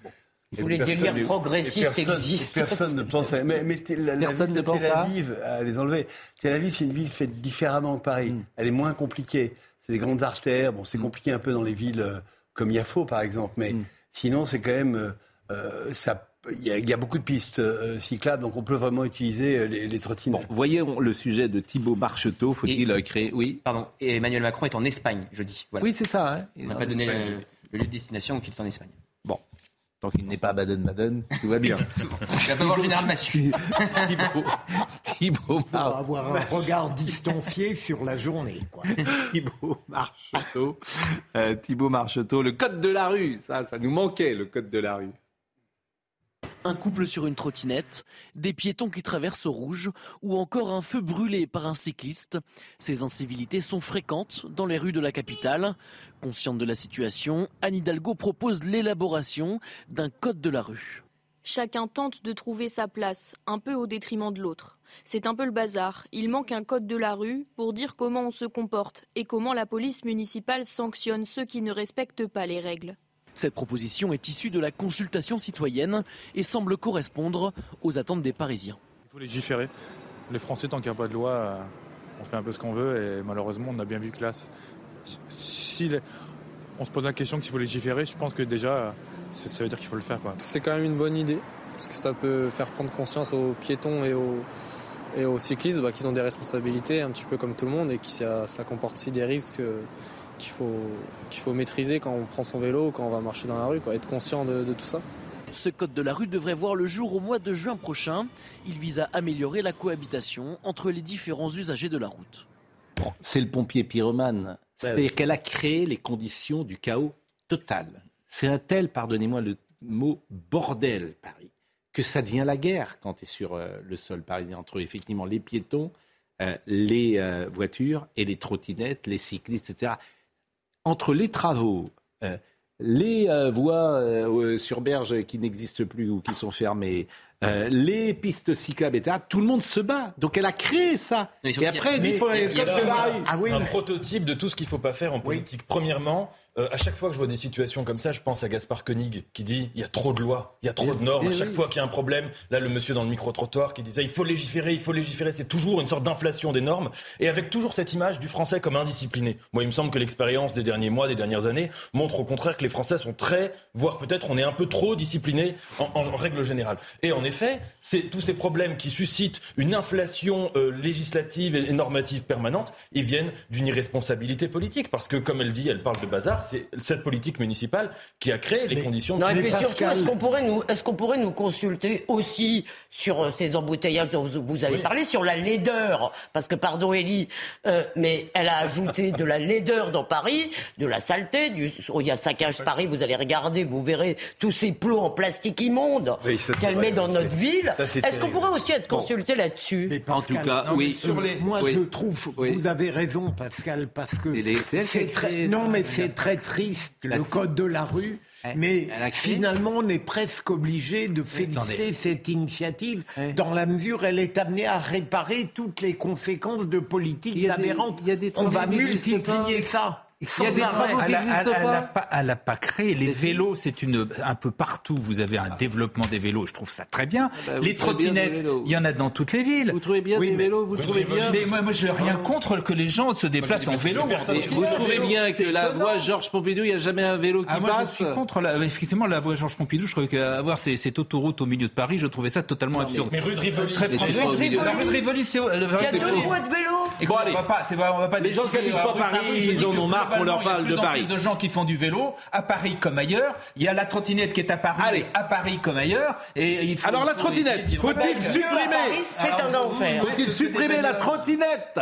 Tous les délires progressistes existent. Personne ne pense à. Mais, mais la, personne ville de Tel Aviv, à les enlever. Tel Aviv, c'est une ville faite différemment que Paris. Mm. Elle est moins compliquée. C'est des grandes artères. Bon, c'est mm. compliqué un peu dans les villes euh, comme Yafo, par exemple. Mais mm. sinon, c'est quand même. Euh, euh, ça il y, a, beaucoup de pistes cyclables, donc on peut vraiment utiliser les, les trottinettes. Bon, voyons le sujet de Thibaut Marcheteau. Faut-il créer Oui. Pardon. Et Emmanuel Macron est en Espagne jeudi. Voilà. Oui, c'est ça. Hein. Il n'a pas donné le, lieu de destination, qu'il est en Espagne. Tant qu'il n'est pas Baden-Baden, tout va bien. Il va pas voir le général Massu. Thibault, Thibault Mar... avoir un regard distancié sur la journée. Quoi. [laughs] Thibault Marcheteau. Euh, Thibault Marcheteau, le code de la rue. Ça, ça nous manquait, le code de la rue un couple sur une trottinette, des piétons qui traversent au rouge ou encore un feu brûlé par un cycliste. Ces incivilités sont fréquentes dans les rues de la capitale. Consciente de la situation, Anne Hidalgo propose l'élaboration d'un code de la rue. Chacun tente de trouver sa place, un peu au détriment de l'autre. C'est un peu le bazar. Il manque un code de la rue pour dire comment on se comporte et comment la police municipale sanctionne ceux qui ne respectent pas les règles. Cette proposition est issue de la consultation citoyenne et semble correspondre aux attentes des Parisiens. Il faut légiférer. Les Français, tant qu'il n'y a pas de loi, euh, on fait un peu ce qu'on veut et malheureusement, on a bien vu que là, si on se pose la question qu'il faut légiférer, je pense que déjà, ça veut dire qu'il faut le faire. C'est quand même une bonne idée parce que ça peut faire prendre conscience aux piétons et aux, et aux cyclistes bah, qu'ils ont des responsabilités un petit peu comme tout le monde et que ça, ça comporte aussi des risques qu'il faut, qu'il faut maîtriser quand on prend son vélo quand on va marcher dans la rue, quoi, être conscient de, tout ça. Ce code de la rue devrait voir le jour au mois de juin prochain. Il vise à améliorer la cohabitation entre les différents usagers de la route. c'est le pompier pyromane. C'est-à-dire qu'elle a créé les conditions du chaos total. C'est un tel, pardonnez-moi le mot, bordel, Paris, que ça devient la guerre quand tu es sur euh, le sol parisien entre effectivement les piétons, euh, les euh, voitures et les trottinettes, les cyclistes, etc entre les travaux, euh, les euh, voies euh, sur berge qui n'existent plus ou qui sont fermées, les pistes cyclables, etc. Tout le monde se bat. Donc elle a créé ça. Et après, il faut un prototype de tout ce qu'il ne faut pas faire en politique. Premièrement, euh, à chaque fois que je vois des situations comme ça, je pense à Gaspard Koenig qui dit il y a trop de lois, il y a trop de normes. À chaque fois qu'il y a un problème, là le monsieur dans le micro-trottoir qui disait il faut légiférer, il faut légiférer, c'est toujours une sorte d'inflation des normes et avec toujours cette image du français comme indiscipliné. Moi, il me semble que l'expérience des derniers mois, des dernières années montre au contraire que les Français sont très, voire peut-être on est un peu trop disciplinés en, règle générale. Et en effet, c'est tous ces problèmes qui suscitent une inflation euh, législative et normative permanente, ils viennent d'une irresponsabilité politique parce que comme elle dit, elle parle de bazar c'est cette politique municipale qui a créé les conditions. Non, de... et surtout, est-ce qu'on pourrait nous, est-ce qu'on pourrait nous consulter aussi sur euh, ces embouteillages dont vous avez parlé, sur la laideur, parce que pardon, Elie, euh, mais elle a ajouté de la laideur dans Paris, de la saleté, du, oh, il y a saccage Paris, vous allez regarder, vous verrez tous ces plots en plastique immonde qu'elle met dans notre ville. Est-ce qu'on pourrait aussi être consulté là-dessus? En tout cas, oui. Sur les... Moi, je trouve, vous avez raison, Pascal, parce que c'est très, non, mais c'est très triste, le code de la rue. Mais finalement, on est presque obligé de féliciter cette initiative dans la mesure où elle est amenée à réparer toutes les conséquences de politiques aberrantes. On va multiplier ça. Il y a des travaux qui n'existent pas. Elle n'a pas, créé. Les vélos, c'est une un peu partout. Vous avez un développement des vélos. Je trouve ça très bien. Ah bah, les trottinettes, il y en a dans toutes les villes. Vous trouvez bien des vélos Vous trouvez bien Mais moi, moi je n'ai rien contre que les gens se déplacent en vélo. Vous trouvez bien que la voie Georges Pompidou, il n'y a jamais un vélo qui ah, moi, passe Je suis contre la, effectivement la voie Georges Pompidou. Je trouvais qu'avoir cette autoroute au milieu de Paris, je trouvais ça totalement absurde. Mais rue de Rivoli, très franchement, la rue de Rivoli, c'est il y a deux voies de vélo. Bon allez, on va pas. Les gens qui habitent pas Paris, ils en ont marre qu'on leur parle de plus de gens qui font du vélo à Paris comme ailleurs. Il y a la trottinette qui est à Paris, à Paris comme ailleurs. Et il Alors la trottinette, faut-il supprimer C'est un enfer. Faut-il supprimer la trottinette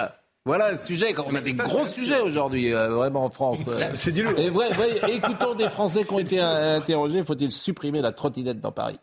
voilà le sujet. On a des gros sujets aujourd'hui, euh, vraiment en France. C'est du lourd. Et vrai, écoutons des Français qui ont été interrogés. Faut-il supprimer la trottinette dans Paris?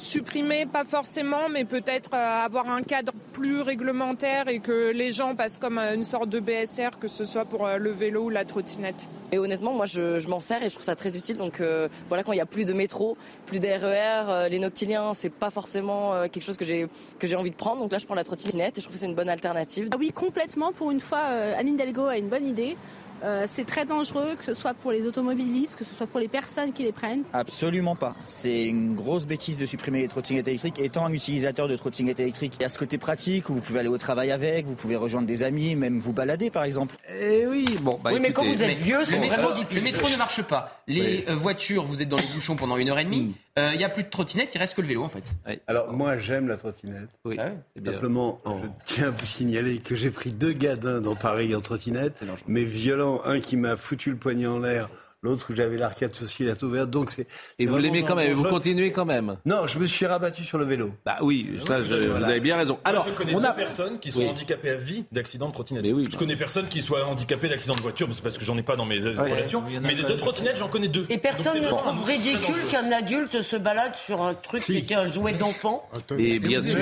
Supprimer, pas forcément, mais peut-être euh, avoir un cadre plus réglementaire et que les gens passent comme euh, une sorte de BSR, que ce soit pour euh, le vélo ou la trottinette. Et honnêtement, moi, je, m'en sers et je trouve ça très utile. Donc voilà, quand il n'y a plus de métro, plus d'RER, les noctiliens, c'est pas forcément quelque chose que j'ai que j'ai envie de prendre. Donc là, je prends la trottinette et je trouve que c'est une bonne alternative. Ah oui, complètement. Pour une fois, Anne Hidalgo a une bonne idée. Euh, c'est très dangereux, que ce soit pour les automobilistes, que ce soit pour les personnes qui les prennent. Absolument pas. C'est une grosse bêtise de supprimer les trottinettes électriques. Étant un utilisateur de trottinettes électriques, il y a ce côté pratique où vous pouvez aller au travail avec, vous pouvez rejoindre des amis, même vous balader par exemple. Eh oui, bon. Bah, oui, mais quand vous êtes vieux, le métro, le métro ne marche pas. Les euh, voitures, vous êtes dans les bouchons pendant une heure et demie. Mm. Euh, il n'y a plus de trottinette, il reste que le vélo en fait. Alors moi j'aime la trottinette. Oui. Ah Simplement, oh. je tiens à vous signaler que j'ai pris deux gadins dans Paris en trottinette, mais violent, un qui m'a foutu le poignet en l'air l'autre où j'avais l'arcade sociale ouverte. Donc c'est. Et vous l'aimez quand même, vous continuez quand même. Non, je me suis rabattu sur le vélo. Bah oui, ça, vous avez bien raison. Alors, je connais on a personnes qui sont handicapées à vie d'accidents de trottinette. Mais oui, je connais personne qui soit handicapé d'accident de voiture, mais c'est parce que j'en ai pas dans mes relations. mais de trottinettes, j'en connais deux. Et personne ne trouve ridicule qu'un adulte se balade sur un truc qui est un jouet d'enfant. Et bien sûr.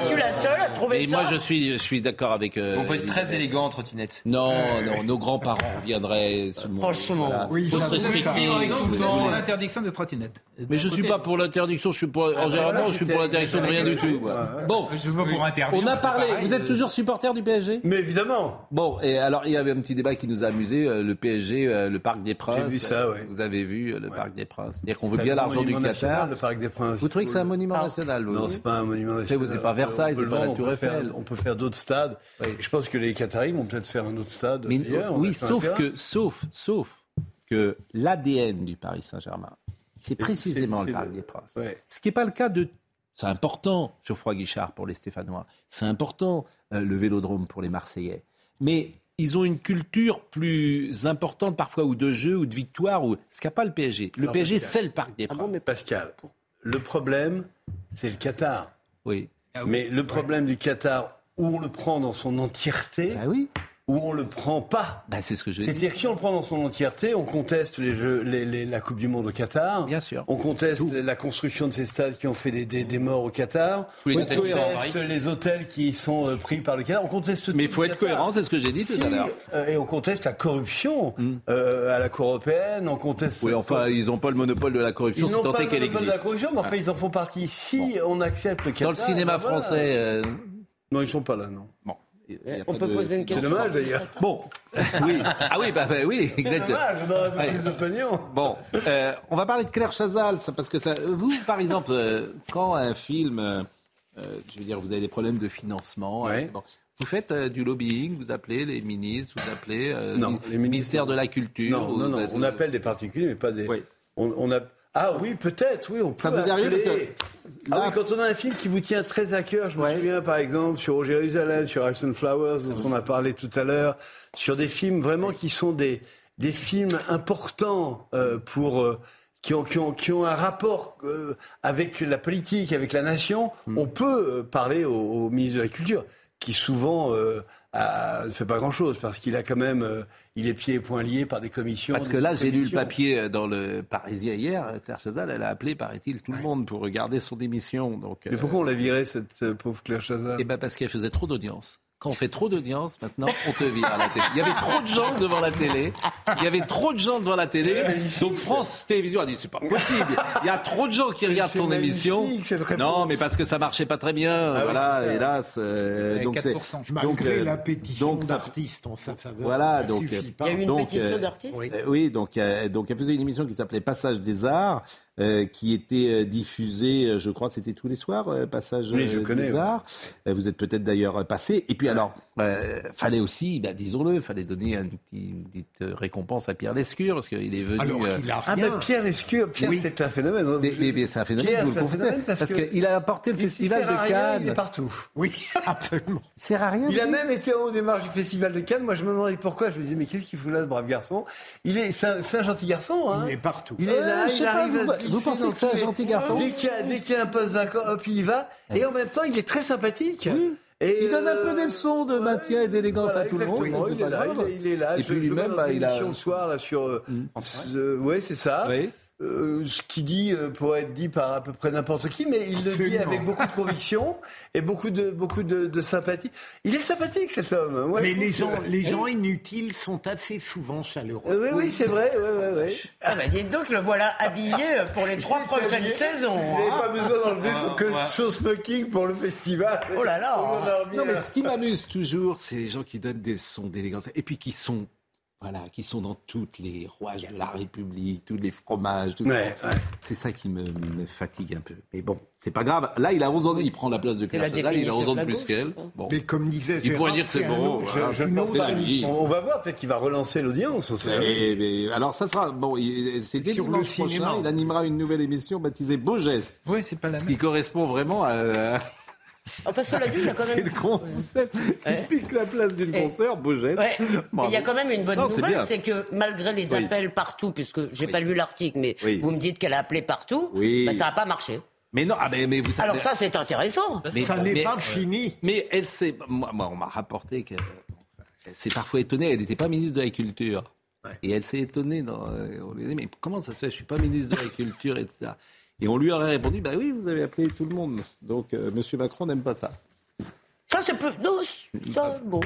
Je suis la seule à trouver ça. Et moi, je suis, je suis d'accord avec. Euh, on peut être très élégant en trottinette. Non, non, nos grands-parents reviendraient. Franchement. Oui, faut se respecter. L'interdiction des trottinettes. Mais je suis pas pour l'interdiction. Je suis pour. En général, je suis pour l'interdiction de rien du tout. Bon. Je suis pas pour interdire. On a parlé. Vous êtes toujours supporter du PSG Mais évidemment. Bon. Et alors, il y avait un petit débat qui nous a amusé. Euh, le PSG, euh, le Parc des Princes. J'ai vu ça. Oui. Vous avez vu le Parc des Princes. C'est-à-dire qu'on veut bien l'argent du Qatar. Le Parc des Princes. Vous trouvez que c'est un monument national Non, c'est pas un monument national. C'est pas Versailles, c'est pas la Tour Eiffel. On peut faire d'autres stades. Je pense que les Qataris vont peut-être faire un autre stade. Oui, sauf que, sauf, sauf que l'ADN du Paris Saint-Germain, c'est précisément le Parc des Princes. Ce qui n'est pas le cas de C'est important, Geoffroy Guichard pour les Stéphanois. C'est important, euh, le vélodrome pour les Marseillais. Mais ils ont une culture plus importante parfois, ou de jeu, ou de victoire, ou ce qu'a pas le PSG. Le PSG, c'est le Parc des ah Princes. mais Pascal, le problème, c'est le Qatar. Oui. Mais le problème du Qatar, où on le prend dans son entièreté, ah oui où on le prend pas. Bah, c'est ce que je C'est-à-dire que si on le prend dans son entièreté, on conteste les jeux, les, les, la Coupe du Monde au Qatar. Bien sûr. On conteste Tout. la construction de ces stades qui ont fait des, des, des morts au Qatar. les on hôtels conteste les hôtels qui sont euh, pris par le Qatar. On conteste Mais il faut être cohérent, c'est ce que j'ai dit si, tout à l'heure. Euh, et on conteste la corruption Mm. euh, à la Cour européenne. On conteste. Oui, enfin, ils n'ont pas le monopole de la corruption, Ils n'ont pas le monopole existe. de la corruption, mais enfin, ils en font partie. Si on accepte le Qatar. Dans le cinéma ben voilà. français. Non, ils sont pas là, non. Bon. On peut poser une question. C'est dommage d'ailleurs. [laughs] Bon, oui. Ah oui, bah, bah oui, C'est exactement. dommage, on aurait plus de pognon. Bon, euh, on va parler de Claire Chazal, ça, parce que ça, vous, par exemple, euh, quand un film, euh, je veux dire, vous avez des problèmes de financement, Ouais. euh, bon, vous faites euh, du lobbying, vous appelez les ministres, vous appelez euh, Non, le les ministres, ministère de la Culture. Non, ou- non, non, bah, on appelle des particuliers, mais pas des. On, on a... Ah oui, peut-être, oui, on Ça vous arrive parce que- Ah oui, quand on a un film qui vous tient très à cœur, je me souviens par exemple sur Jérusalem, sur Action Flowers, dont on a parlé tout à l'heure, sur des films vraiment qui sont des, des films importants euh, pour. euh, qui ont, qui, ont, qui ont un rapport euh, avec la politique, avec la nation, Hmm. on peut parler au, au ministre de la Culture, qui souvent euh, a- ne fait pas grand-chose, parce qu'il a quand même, euh, il est pieds et poings liés par des commissions. Parce que là, j'ai lu le papier euh, dans le Parisien hier. euh, Claire Chazal, elle a appelé, paraît-il, tout le monde pour regarder son émission. Donc, Mais pourquoi on l'a viré, cette euh, pauvre Claire Chazal? Eh ben parce qu'elle faisait trop d'audience. Quand on fait trop d'audience, maintenant, on te vire à la télé. Il y avait trop de gens devant la télé. Il y avait trop de gens devant la télé. Donc France Télévisions a dit c'est pas possible. Il y a trop de gens qui regardent son émission. Non, mais parce que ça marchait pas très bien. oui, voilà, hélas. euh, donc c'est 4%. donc, Malgré euh, la pétition d'artistes en sa faveur. Voilà, ça donc suffit euh, pas. Il y a eu une donc, pétition euh, d'artistes? Oui. euh, oui, donc, euh, donc elle faisait une émission qui s'appelait Passage des Arts, euh, qui était euh, diffusée, euh, je crois, c'était tous les soirs, euh, Passage Oui, je connais, ouais. Vous êtes peut-être d'ailleurs passé. Et puis alors, fallait aussi, bah, disons-le, fallait donner une petite récompense à Pierre Lescure, parce qu'il est venu. Alors qu'il a Ah rien. ben Pierre Lescure, Pierre Oui. c'est un phénomène. hein. mais, mais- mais c'est un phénomène, Pierre, vous le confessez, parce qu'il a apporté le il festival sert à de rien, Cannes. Il est partout. Oui, [laughs] absolument. Il sert à rien. Il a même été en haut des marches du festival de Cannes. Moi, je me demandais pourquoi. Je me disais, mais qu'est-ce qu'il fout là, ce brave garçon? Il est, c'est un, gentil garçon. Hein. Il est partout. Il est là, il arrive à vous pensez que c'est un gentil garçon Dès qu'il y qu'il y a un poste d'un co- hop, il y va. Et en même temps, il est très sympathique. Oui. Et Il donne un euh, peu des leçons de maintien et d'élégance voilà, à tout le monde. Il est là, il est- il est là. Et Je- puis lui-même, bah, il a- soir là sur. euh, ce- ouais, c'est ça. Oui. Euh, ce qu'il dit euh, pourrait être dit par à peu près n'importe qui, mais il le dit avec beaucoup de conviction [laughs] et beaucoup de, beaucoup de, de sympathie. Il est sympathique cet homme. Mais les gens, que- les gens inutiles sont assez souvent chaleureux. Euh, oui, oui, c'est vrai. Ouais, ouais, ouais. Ah bah dites donc, le voilà habillé pour les [laughs] trois prochaines habillé. saisons. Il n'avait hein. pas besoin d'enlever son, que- ouais. son smoking pour le festival. Oh là là. Non, mais ce qui m'amuse toujours, c'est les gens qui donnent des sons d'élégance et puis qui sont, voilà, qui sont dans toutes les rouages de la République, tous les fromages. tout ça. Ouais, ouais. C'est ça qui me, me fatigue un peu. Mais bon, c'est pas grave. Là, il a 11 ans, il prend la place de Claire la Chazal, il a 11 ans de plus qu'elle. je. Bon. Mais comme disait Il pourrait dire que c'est bon, voilà. Je une pense. On, va voir, peut-être qu'il va relancer l'audience. alors ça sera bon. dès Sur le dimanche prochain. cinéma. Il animera une nouvelle émission baptisée Beau geste, Oui, c'est pas la ce même. qui correspond vraiment à. Enfin, cela dit, il y a quand C'est même. le concept. Ouais. Il pique la place d'une concert, Beau geste. Ouais. Il y a quand même une bonne Non, c'est nouvelle, c'est que malgré les Oui. appels partout, puisque j'ai Oui. pas lu l'article, mais Oui. vous me dites qu'elle a appelé partout, Oui. bah, ça n'a pas marché. Mais non, ah, mais, mais vous savez- Alors ça, c'est intéressant. Mais- Ça n'est mais- pas fini. Mais elle s'est. Moi, moi, on m'a rapporté qu'elle elle s'est parfois étonnée. Elle n'était pas ministre de la Culture. Et elle s'est étonnée. Dans, euh, on lui a dit Mais comment ça se fait Je suis pas ministre de la Culture, etc. Et on lui aurait répondu Bah oui, vous avez appelé tout le monde. Donc, euh, M. Macron n'aime pas ça. Ça, c'est plus. Non, ça, bon.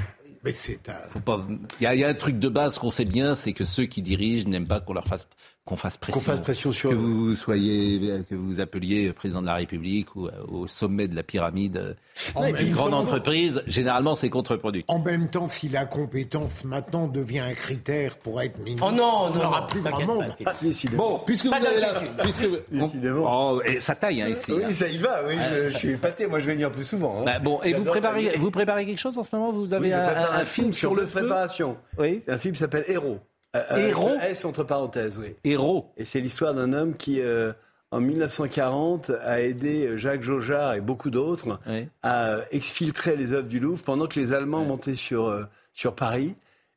Mais c'est un... Faut pas- Il y, a- il y a un truc de base qu'on sait bien, c'est que ceux qui dirigent n'aiment pas qu'on leur fasse qu'on fasse pression. fasse pression sur que vous soyez, que vous appeliez président de la République ou euh, au sommet de la pyramide. Même grande temps- entreprise, généralement, c'est contre-productif. En même temps, si la compétence maintenant devient un critère pour être ministre, Oh non, on n'aura plus grand monde. pas. Bon, puisque Pas vous allez là, puisque Décidément. oh, et ça taille hein, ici. hein. Oui, ça y va. Oui, je, je suis épaté. Moi, je vais venir plus souvent. hein. Bah, bon, et vous préparez, vous préparez quelque chose en ce moment? Vous avez Oui, un, film sur le feu? préparation. Oui. Un film s'appelle Héros. Euh, avec Héros le S entre parenthèses, oui. Héros. Et c'est l'histoire d'un homme qui, euh, en 1940, a aidé Jacques Jaujard et beaucoup d'autres à exfiltrer les œuvres du Louvre pendant que les Allemands montaient sur, euh, sur Paris.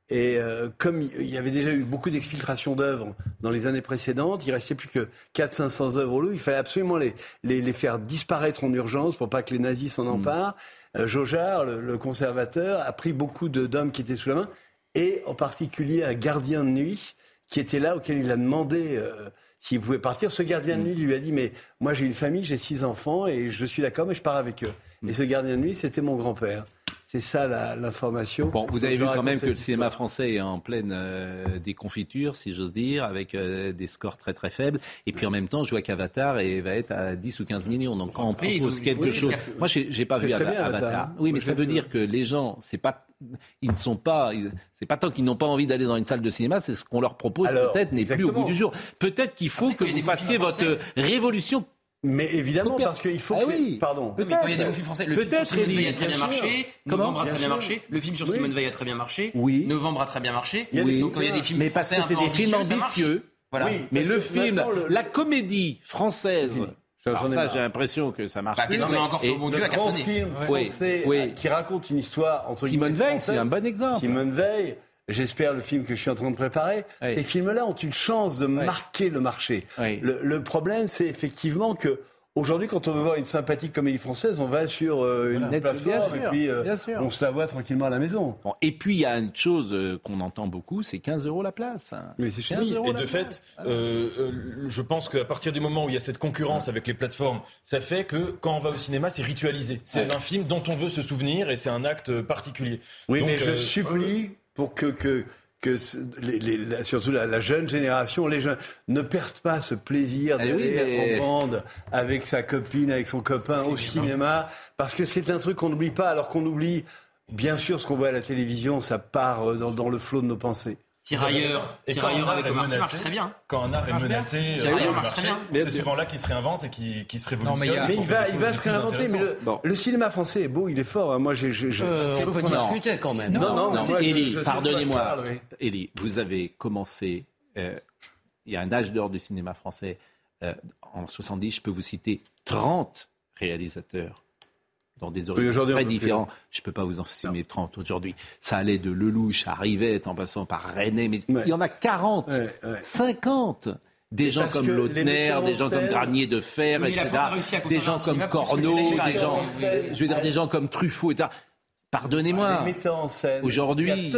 Et euh, comme il y avait déjà eu beaucoup d'exfiltration d'œuvres dans les années précédentes, il restait plus que 400-500 œuvres au Louvre. Il fallait absolument les, les, les, faire disparaître en urgence pour pas que les nazis s'en emparent. Mm. Euh, Jaujard, le, conservateur, a pris beaucoup d'hommes qui étaient sous la main, et en particulier un gardien de nuit qui était là, auquel il a demandé euh, s'il pouvait partir. Ce gardien de nuit lui a dit, mais moi j'ai une famille, j'ai six enfants, et je suis d'accord, mais je pars avec eux. Et ce gardien de nuit, c'était mon grand-père. C'est ça l'information. Bon, vous avez vu quand même que le cinéma français est en pleine euh, déconfiture, si j'ose dire, avec euh, des scores très très faibles. Et puis en même temps, je vois qu'Avatar et va être à 10 ou 15 millions. Donc quand on propose quelque chose, moi j'ai pas vu Avatar. Oui, mais ça veut dire que les gens, c'est pas ils ne sont pas, c'est pas tant qu'ils n'ont pas envie d'aller dans une salle de cinéma, c'est ce qu'on leur propose peut-être n'est plus au bout du jour. Peut-être qu'il faut que vous fassiez votre révolution mais évidemment, parce qu'il faut ah que. Oui. Pardon. Peut-être. il y a des bons films français. Le film sur Simone Veil a très bien marché. Novembre a très bien marché. Le film sur Simone Veil a très bien marché. Oui. Novembre a très bien marché. Oui. Donc, quand il y a des films Mais parce que c'est des films ambitieux. Voilà. mais le film, la comédie française. Alors ça, j'ai l'impression que ça marche. Bah, plus. On a encore fait bon Dieu à cartonner. film français oui. qui raconte une histoire entre Simone Veil, c'est un bon exemple. Simone Veil, J'espère le film que je suis en train de préparer. Ces films-là ont une chance de marquer le marché. Le, le, problème, c'est effectivement que Aujourd'hui, quand on veut voir une sympathique comédie française, on va sur euh, une plateforme et puis euh, on se la voit tranquillement à la maison. et puis il y a une chose euh, qu'on entend beaucoup, c'est 15 euros la place. Mais c'est oui, Et de fait, je pense qu'à partir du moment où il y a cette concurrence avec les plateformes, ça fait que quand on va au cinéma, c'est ritualisé. C'est un film dont on veut se souvenir et c'est un acte particulier. Oui, mais je supplie pour que, que que les, surtout la, jeune génération, les jeunes, ne perdent pas ce plaisir eh d'aller en bande avec sa copine, avec son copain au cinéma, parce que c'est un truc qu'on n'oublie pas, alors qu'on oublie, bien sûr, ce qu'on voit à la télévision, ça part euh, dans le flot de nos pensées. Tirailleurs, tirailleurs avec Omar Sy marche très bien. Quand un art est menacé, tirailleurs marche très bien. C'est souvent là qu'il se réinvente et qui, se révolutionne. mais, il va, il va se réinventer. Mais le, cinéma français est beau, il est fort. Hein. Moi, j'ai. Euh, on peut discuter quand même. Non, non, non. Élie, pardonnez-moi. Élie, vous avez commencé. Euh, il y a un âge d'or du cinéma français. Euh, en 70, je peux vous citer 30 réalisateurs dans des horizons très différents. Je ne peux pas vous en citer 30 aujourd'hui. Ça allait de Lelouch à Rivette en passant par René, mais il y en a 40, 50 des gens comme Lautner, des gens comme Granier de Fer, etc. Des gens comme Corneau, des gens, je veux dire, des gens comme Truffaut, etc. Pardonnez-moi. aujourd'hui,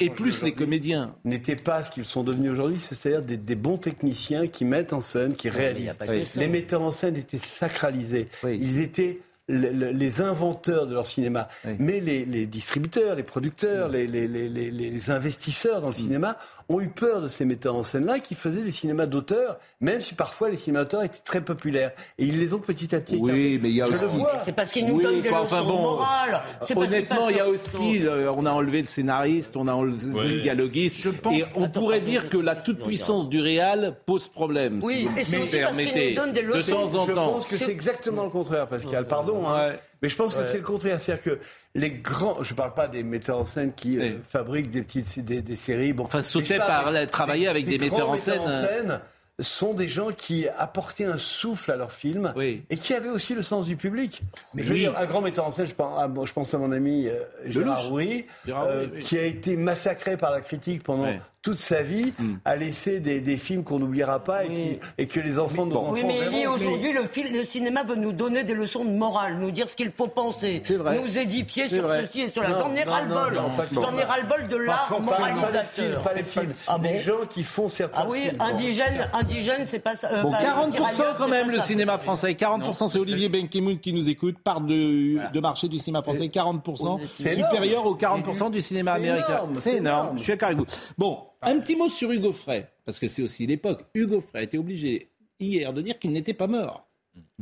et plus les comédiens n'étaient pas ce qu'ils sont devenus aujourd'hui, c'est-à-dire des, bons techniciens qui mettent en scène, qui réalisent. Les metteurs en scène étaient sacralisés. Ils étaient les inventeurs de leur cinéma, mais les, distributeurs, les producteurs, les, les, investisseurs dans le cinéma ont eu peur de ces metteurs en scène-là qui faisaient des cinémas d'auteurs, même si parfois les cinémas d'auteurs étaient très populaires. Et ils les ont petit à petit. Oui, mais il y a aussi. C'est parce qu'ils nous donnent des leçons enfin bon, morales. Honnêtement, il y a aussi. Euh, on a enlevé le scénariste, on a enlevé le dialoguiste. et on pourrait dire que la toute-puissance du réal pose problème. Oui, et c'est aussi parce qu'ils nous donnent des leçons. De temps en temps. Je pense que c'est exactement le contraire, Pascal. Pardon. Hein. Mais je pense que c'est le contraire. C'est-à-dire que les grands, je ne parle pas des metteurs en scène qui euh, fabriquent des petites des, séries. Bon, enfin, sauter par travailler avec des, metteurs en scène. En scène sont des gens qui apportaient un souffle à leur film et qui avaient aussi le sens du public. Mais je veux dire, un grand metteur en scène, je pense à, je pense à mon ami euh, Gérard Rouy, euh, qui a été massacré par la critique pendant toute sa vie hmm. a laissé des, des films qu'on n'oubliera pas et, qui, et, que les enfants de nos enfants Oui, mais aujourd'hui, le, film, le cinéma veut nous donner des leçons de morale, nous dire ce qu'il faut penser, nous édifier sur ceci et sur la. J'en ai ras-le-bol. J'en ai ras-le-bol de l'art moralisateur. Pas les films, ah bon gens qui font certains Ah oui, indigène, indigène, c'est pas ça. Euh, bon, 40% quand même le cinéma français. 40% c'est Olivier Benkemoun qui nous écoute, part de, de marché du cinéma français. 40% supérieur aux 40% du cinéma américain. C'est énorme. Je suis d'accord avec vous. Bon, un petit mot sur Hugo Frey, parce que c'est aussi l'époque. Hugo Frey était obligé hier de dire qu'il n'était pas mort.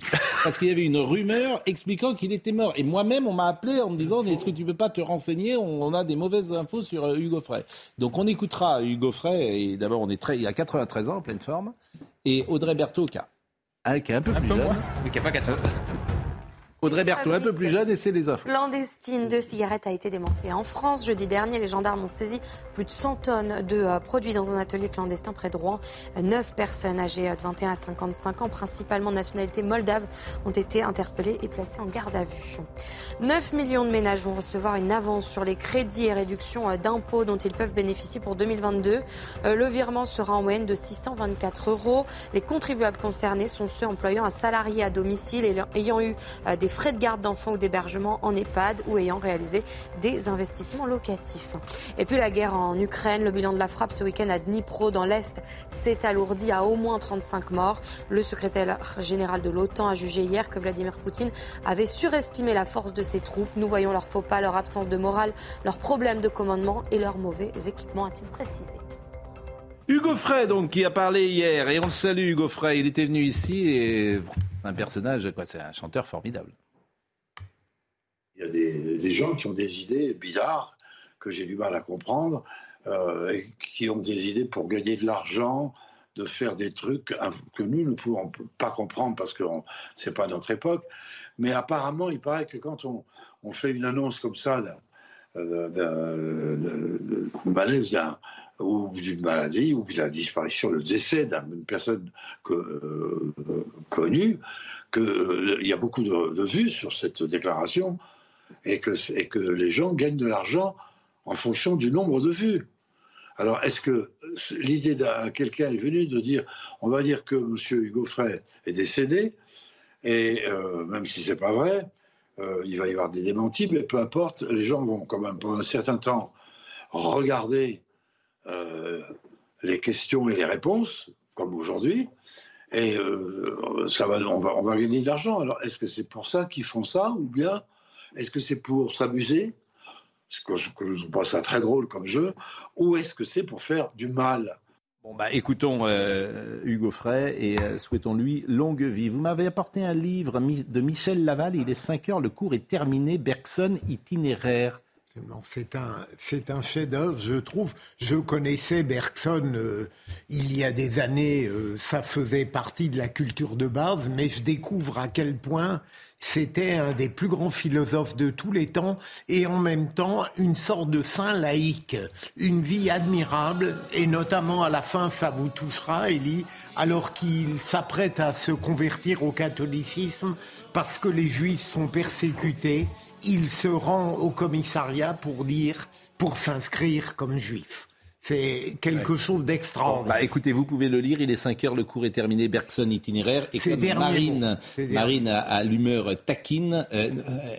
[laughs] Parce qu'il y avait une rumeur expliquant qu'il était mort. Et moi-même, on m'a appelé en me disant Est-ce que tu ne peux pas te renseigner? On, a des mauvaises infos sur euh, Hugo Frey. Donc on écoutera Hugo Frey. Et d'abord, on est très, il a 93 ans, en pleine forme. Et Audrey Berthaud, qui, a, un peu plus jeune. mais qui n'a pas 93 Audrey Berthaud, un peu plus jeune, et c'est les infos. Clandestine de cigarettes a été démantelée en France. Jeudi dernier, les gendarmes ont saisi plus de 100 tonnes de euh, produits dans un atelier clandestin près de Rouen. Neuf personnes âgées de 21 à 55 ans, principalement de nationalité moldave, ont été interpellées et placées en garde à vue. 9 millions de ménages vont recevoir une avance sur les crédits et réductions euh, d'impôts dont ils peuvent bénéficier pour 2022. Euh, le virement sera en moyenne de 624 euros. Les contribuables concernés sont ceux employant un salarié à domicile et ayant eu des frais de garde d'enfants ou d'hébergement en EHPAD ou ayant réalisé des investissements locatifs. Et puis la guerre en Ukraine, le bilan de la frappe ce week-end à Dnipro dans l'Est s'est alourdi à au moins 35 morts. Le secrétaire général de l'OTAN a jugé hier que Vladimir Poutine avait surestimé la force de ses troupes. Nous voyons leur faux pas, leur absence de morale, leurs problèmes de commandement et leurs mauvais équipements, a-t-il précisé. Hugo Frey, donc, qui a parlé hier, et on le salue, Hugo Frey. Il était venu ici et un personnage, quoi, c'est un chanteur formidable. Il y a des, gens qui ont des idées bizarres que j'ai du mal à comprendre, euh, et qui ont des idées pour gagner de l'argent, de faire des trucs que nous ne pouvons pas comprendre parce que ce n'est pas notre époque. Mais apparemment, il paraît que quand on, fait une annonce comme ça d'un malaise ou d'une maladie ou de la disparition, le décès d'une personne euh, connue, qu'il euh, y a beaucoup de, vues sur cette déclaration et que, et que les gens gagnent de l'argent en fonction du nombre de vues. Alors, est-ce que l'idée d'un quelqu'un est venue de dire, on va dire que M. Hugo Frey est décédé, et euh, même si c'est pas vrai, euh, il va y avoir des démentis, mais peu importe, les gens vont quand même pendant un certain temps regarder euh, les questions et les réponses, comme aujourd'hui, et ça va, on, va, va gagner de l'argent. Alors, est-ce que c'est pour ça qu'ils font ça, ou bien est-ce que c'est pour s'amuser ce que, je pense ça très drôle comme jeu, ou est-ce que c'est pour faire du mal? Bon bah écoutons euh, Hugo Frey et euh, souhaitons-lui longue vie. Vous m'avez apporté un livre de Michel Laval, il est 5 heures, le cours est terminé, Bergson itinéraire. C'est un, c'est un chef-d'œuvre, je trouve. Je connaissais Bergson euh, il y a des années, ça faisait partie de la culture de base, mais je découvre à quel point c'était un des plus grands philosophes de tous les temps et en même temps une sorte de saint laïque, une vie admirable et notamment à la fin ça vous touchera, Elie, alors qu'il s'apprête à se convertir au catholicisme parce que les juifs sont persécutés, il se rend au commissariat pour dire, pour s'inscrire comme juif. C'est quelque chose d'extraordinaire. Bah, écoutez, vous pouvez le lire. Il est 5 heures, le cours est terminé. Bergson itinéraire. Et comme Marine, Marine a, l'humeur taquine, euh,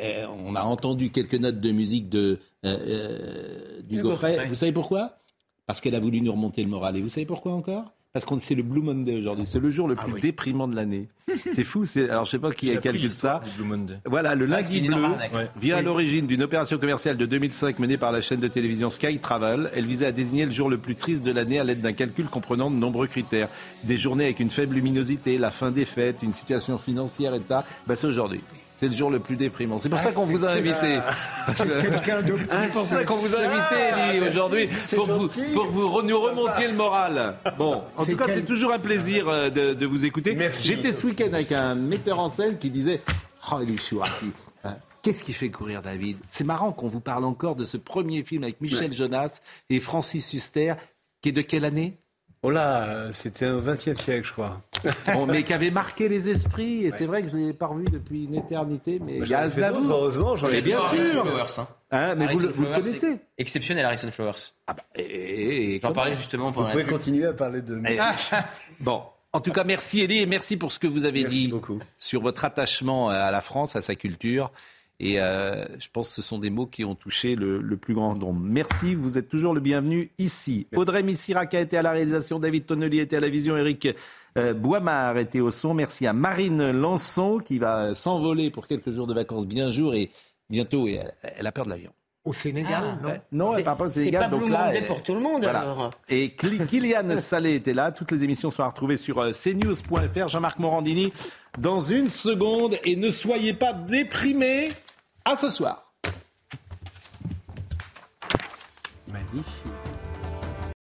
euh, on a entendu quelques notes de musique de euh, du Gaufret. Vous savez pourquoi? Parce qu'elle a voulu nous remonter le moral. Et vous savez pourquoi encore? Parce qu'on c'est le Blue Monday aujourd'hui. C'est le jour le ah plus déprimant de l'année. [laughs] C'est fou. C'est alors je sais pas qui a calculé ça. Voilà, le lundi bleu vient à l'origine d'une opération commerciale de 2005 menée par la chaîne de télévision Sky Travel. Elle visait à désigner le jour le plus triste de l'année à l'aide d'un calcul comprenant de nombreux critères. Des journées avec une faible luminosité, la fin des fêtes, une situation financière et ça. Ben, c'est aujourd'hui. C'est le jour le plus déprimant. C'est pour ça [laughs] qu'on vous a invité. C'est pour ça qu'on vous a invité, Elie, aujourd'hui, pour, que vous nous remontiez le moral. Bon, en tout cas, c'est toujours un plaisir euh, de, vous écouter. J'étais ce week-end avec un metteur en scène qui disait Oh, Elie Chouaki, hein, Qu'est-ce qui fait courir David? C'est marrant qu'on vous parle encore de ce premier film avec Michel Jonas et Francis Huster, qui est de quelle année? Oh là, c'était au XXe siècle, je crois. [laughs] mais qui avait marqué les esprits, et c'est vrai que je ne l'ai pas revu depuis une éternité, mais il y a Aznavour. Heureusement, j'en ai bien sûr. Flowers, hein. hein mais vous, le, connaissez Exceptionnel, Harrison Flowers. Ah bah, J'en parlais justement pendant Vous pouvez continuer à parler de... [laughs] bon, en tout cas, merci Elie, et merci pour ce que vous avez dit sur votre attachement à la France, à sa culture. Et euh, je pense que ce sont des mots qui ont touché le, plus grand nombre. Merci, vous êtes toujours le bienvenu ici. Audrey Missirac a été à la réalisation, David Tonnelier était à la vision, Eric euh, Boimard était au son. Merci à Marine Lançon qui va s'envoler pour quelques jours de vacances bien jour et bientôt, et elle, a peur de l'avion. Au Sénégal, ah, non Non, elle part pas au Sénégal. C'est pas donc là, pour tout le monde alors. Et [laughs] Kylian Salé était là. Toutes les émissions sont à retrouver sur euh, cnews.fr. Jean-Marc Morandini dans une seconde. Et ne soyez pas déprimés. À ce soir. Magnifique.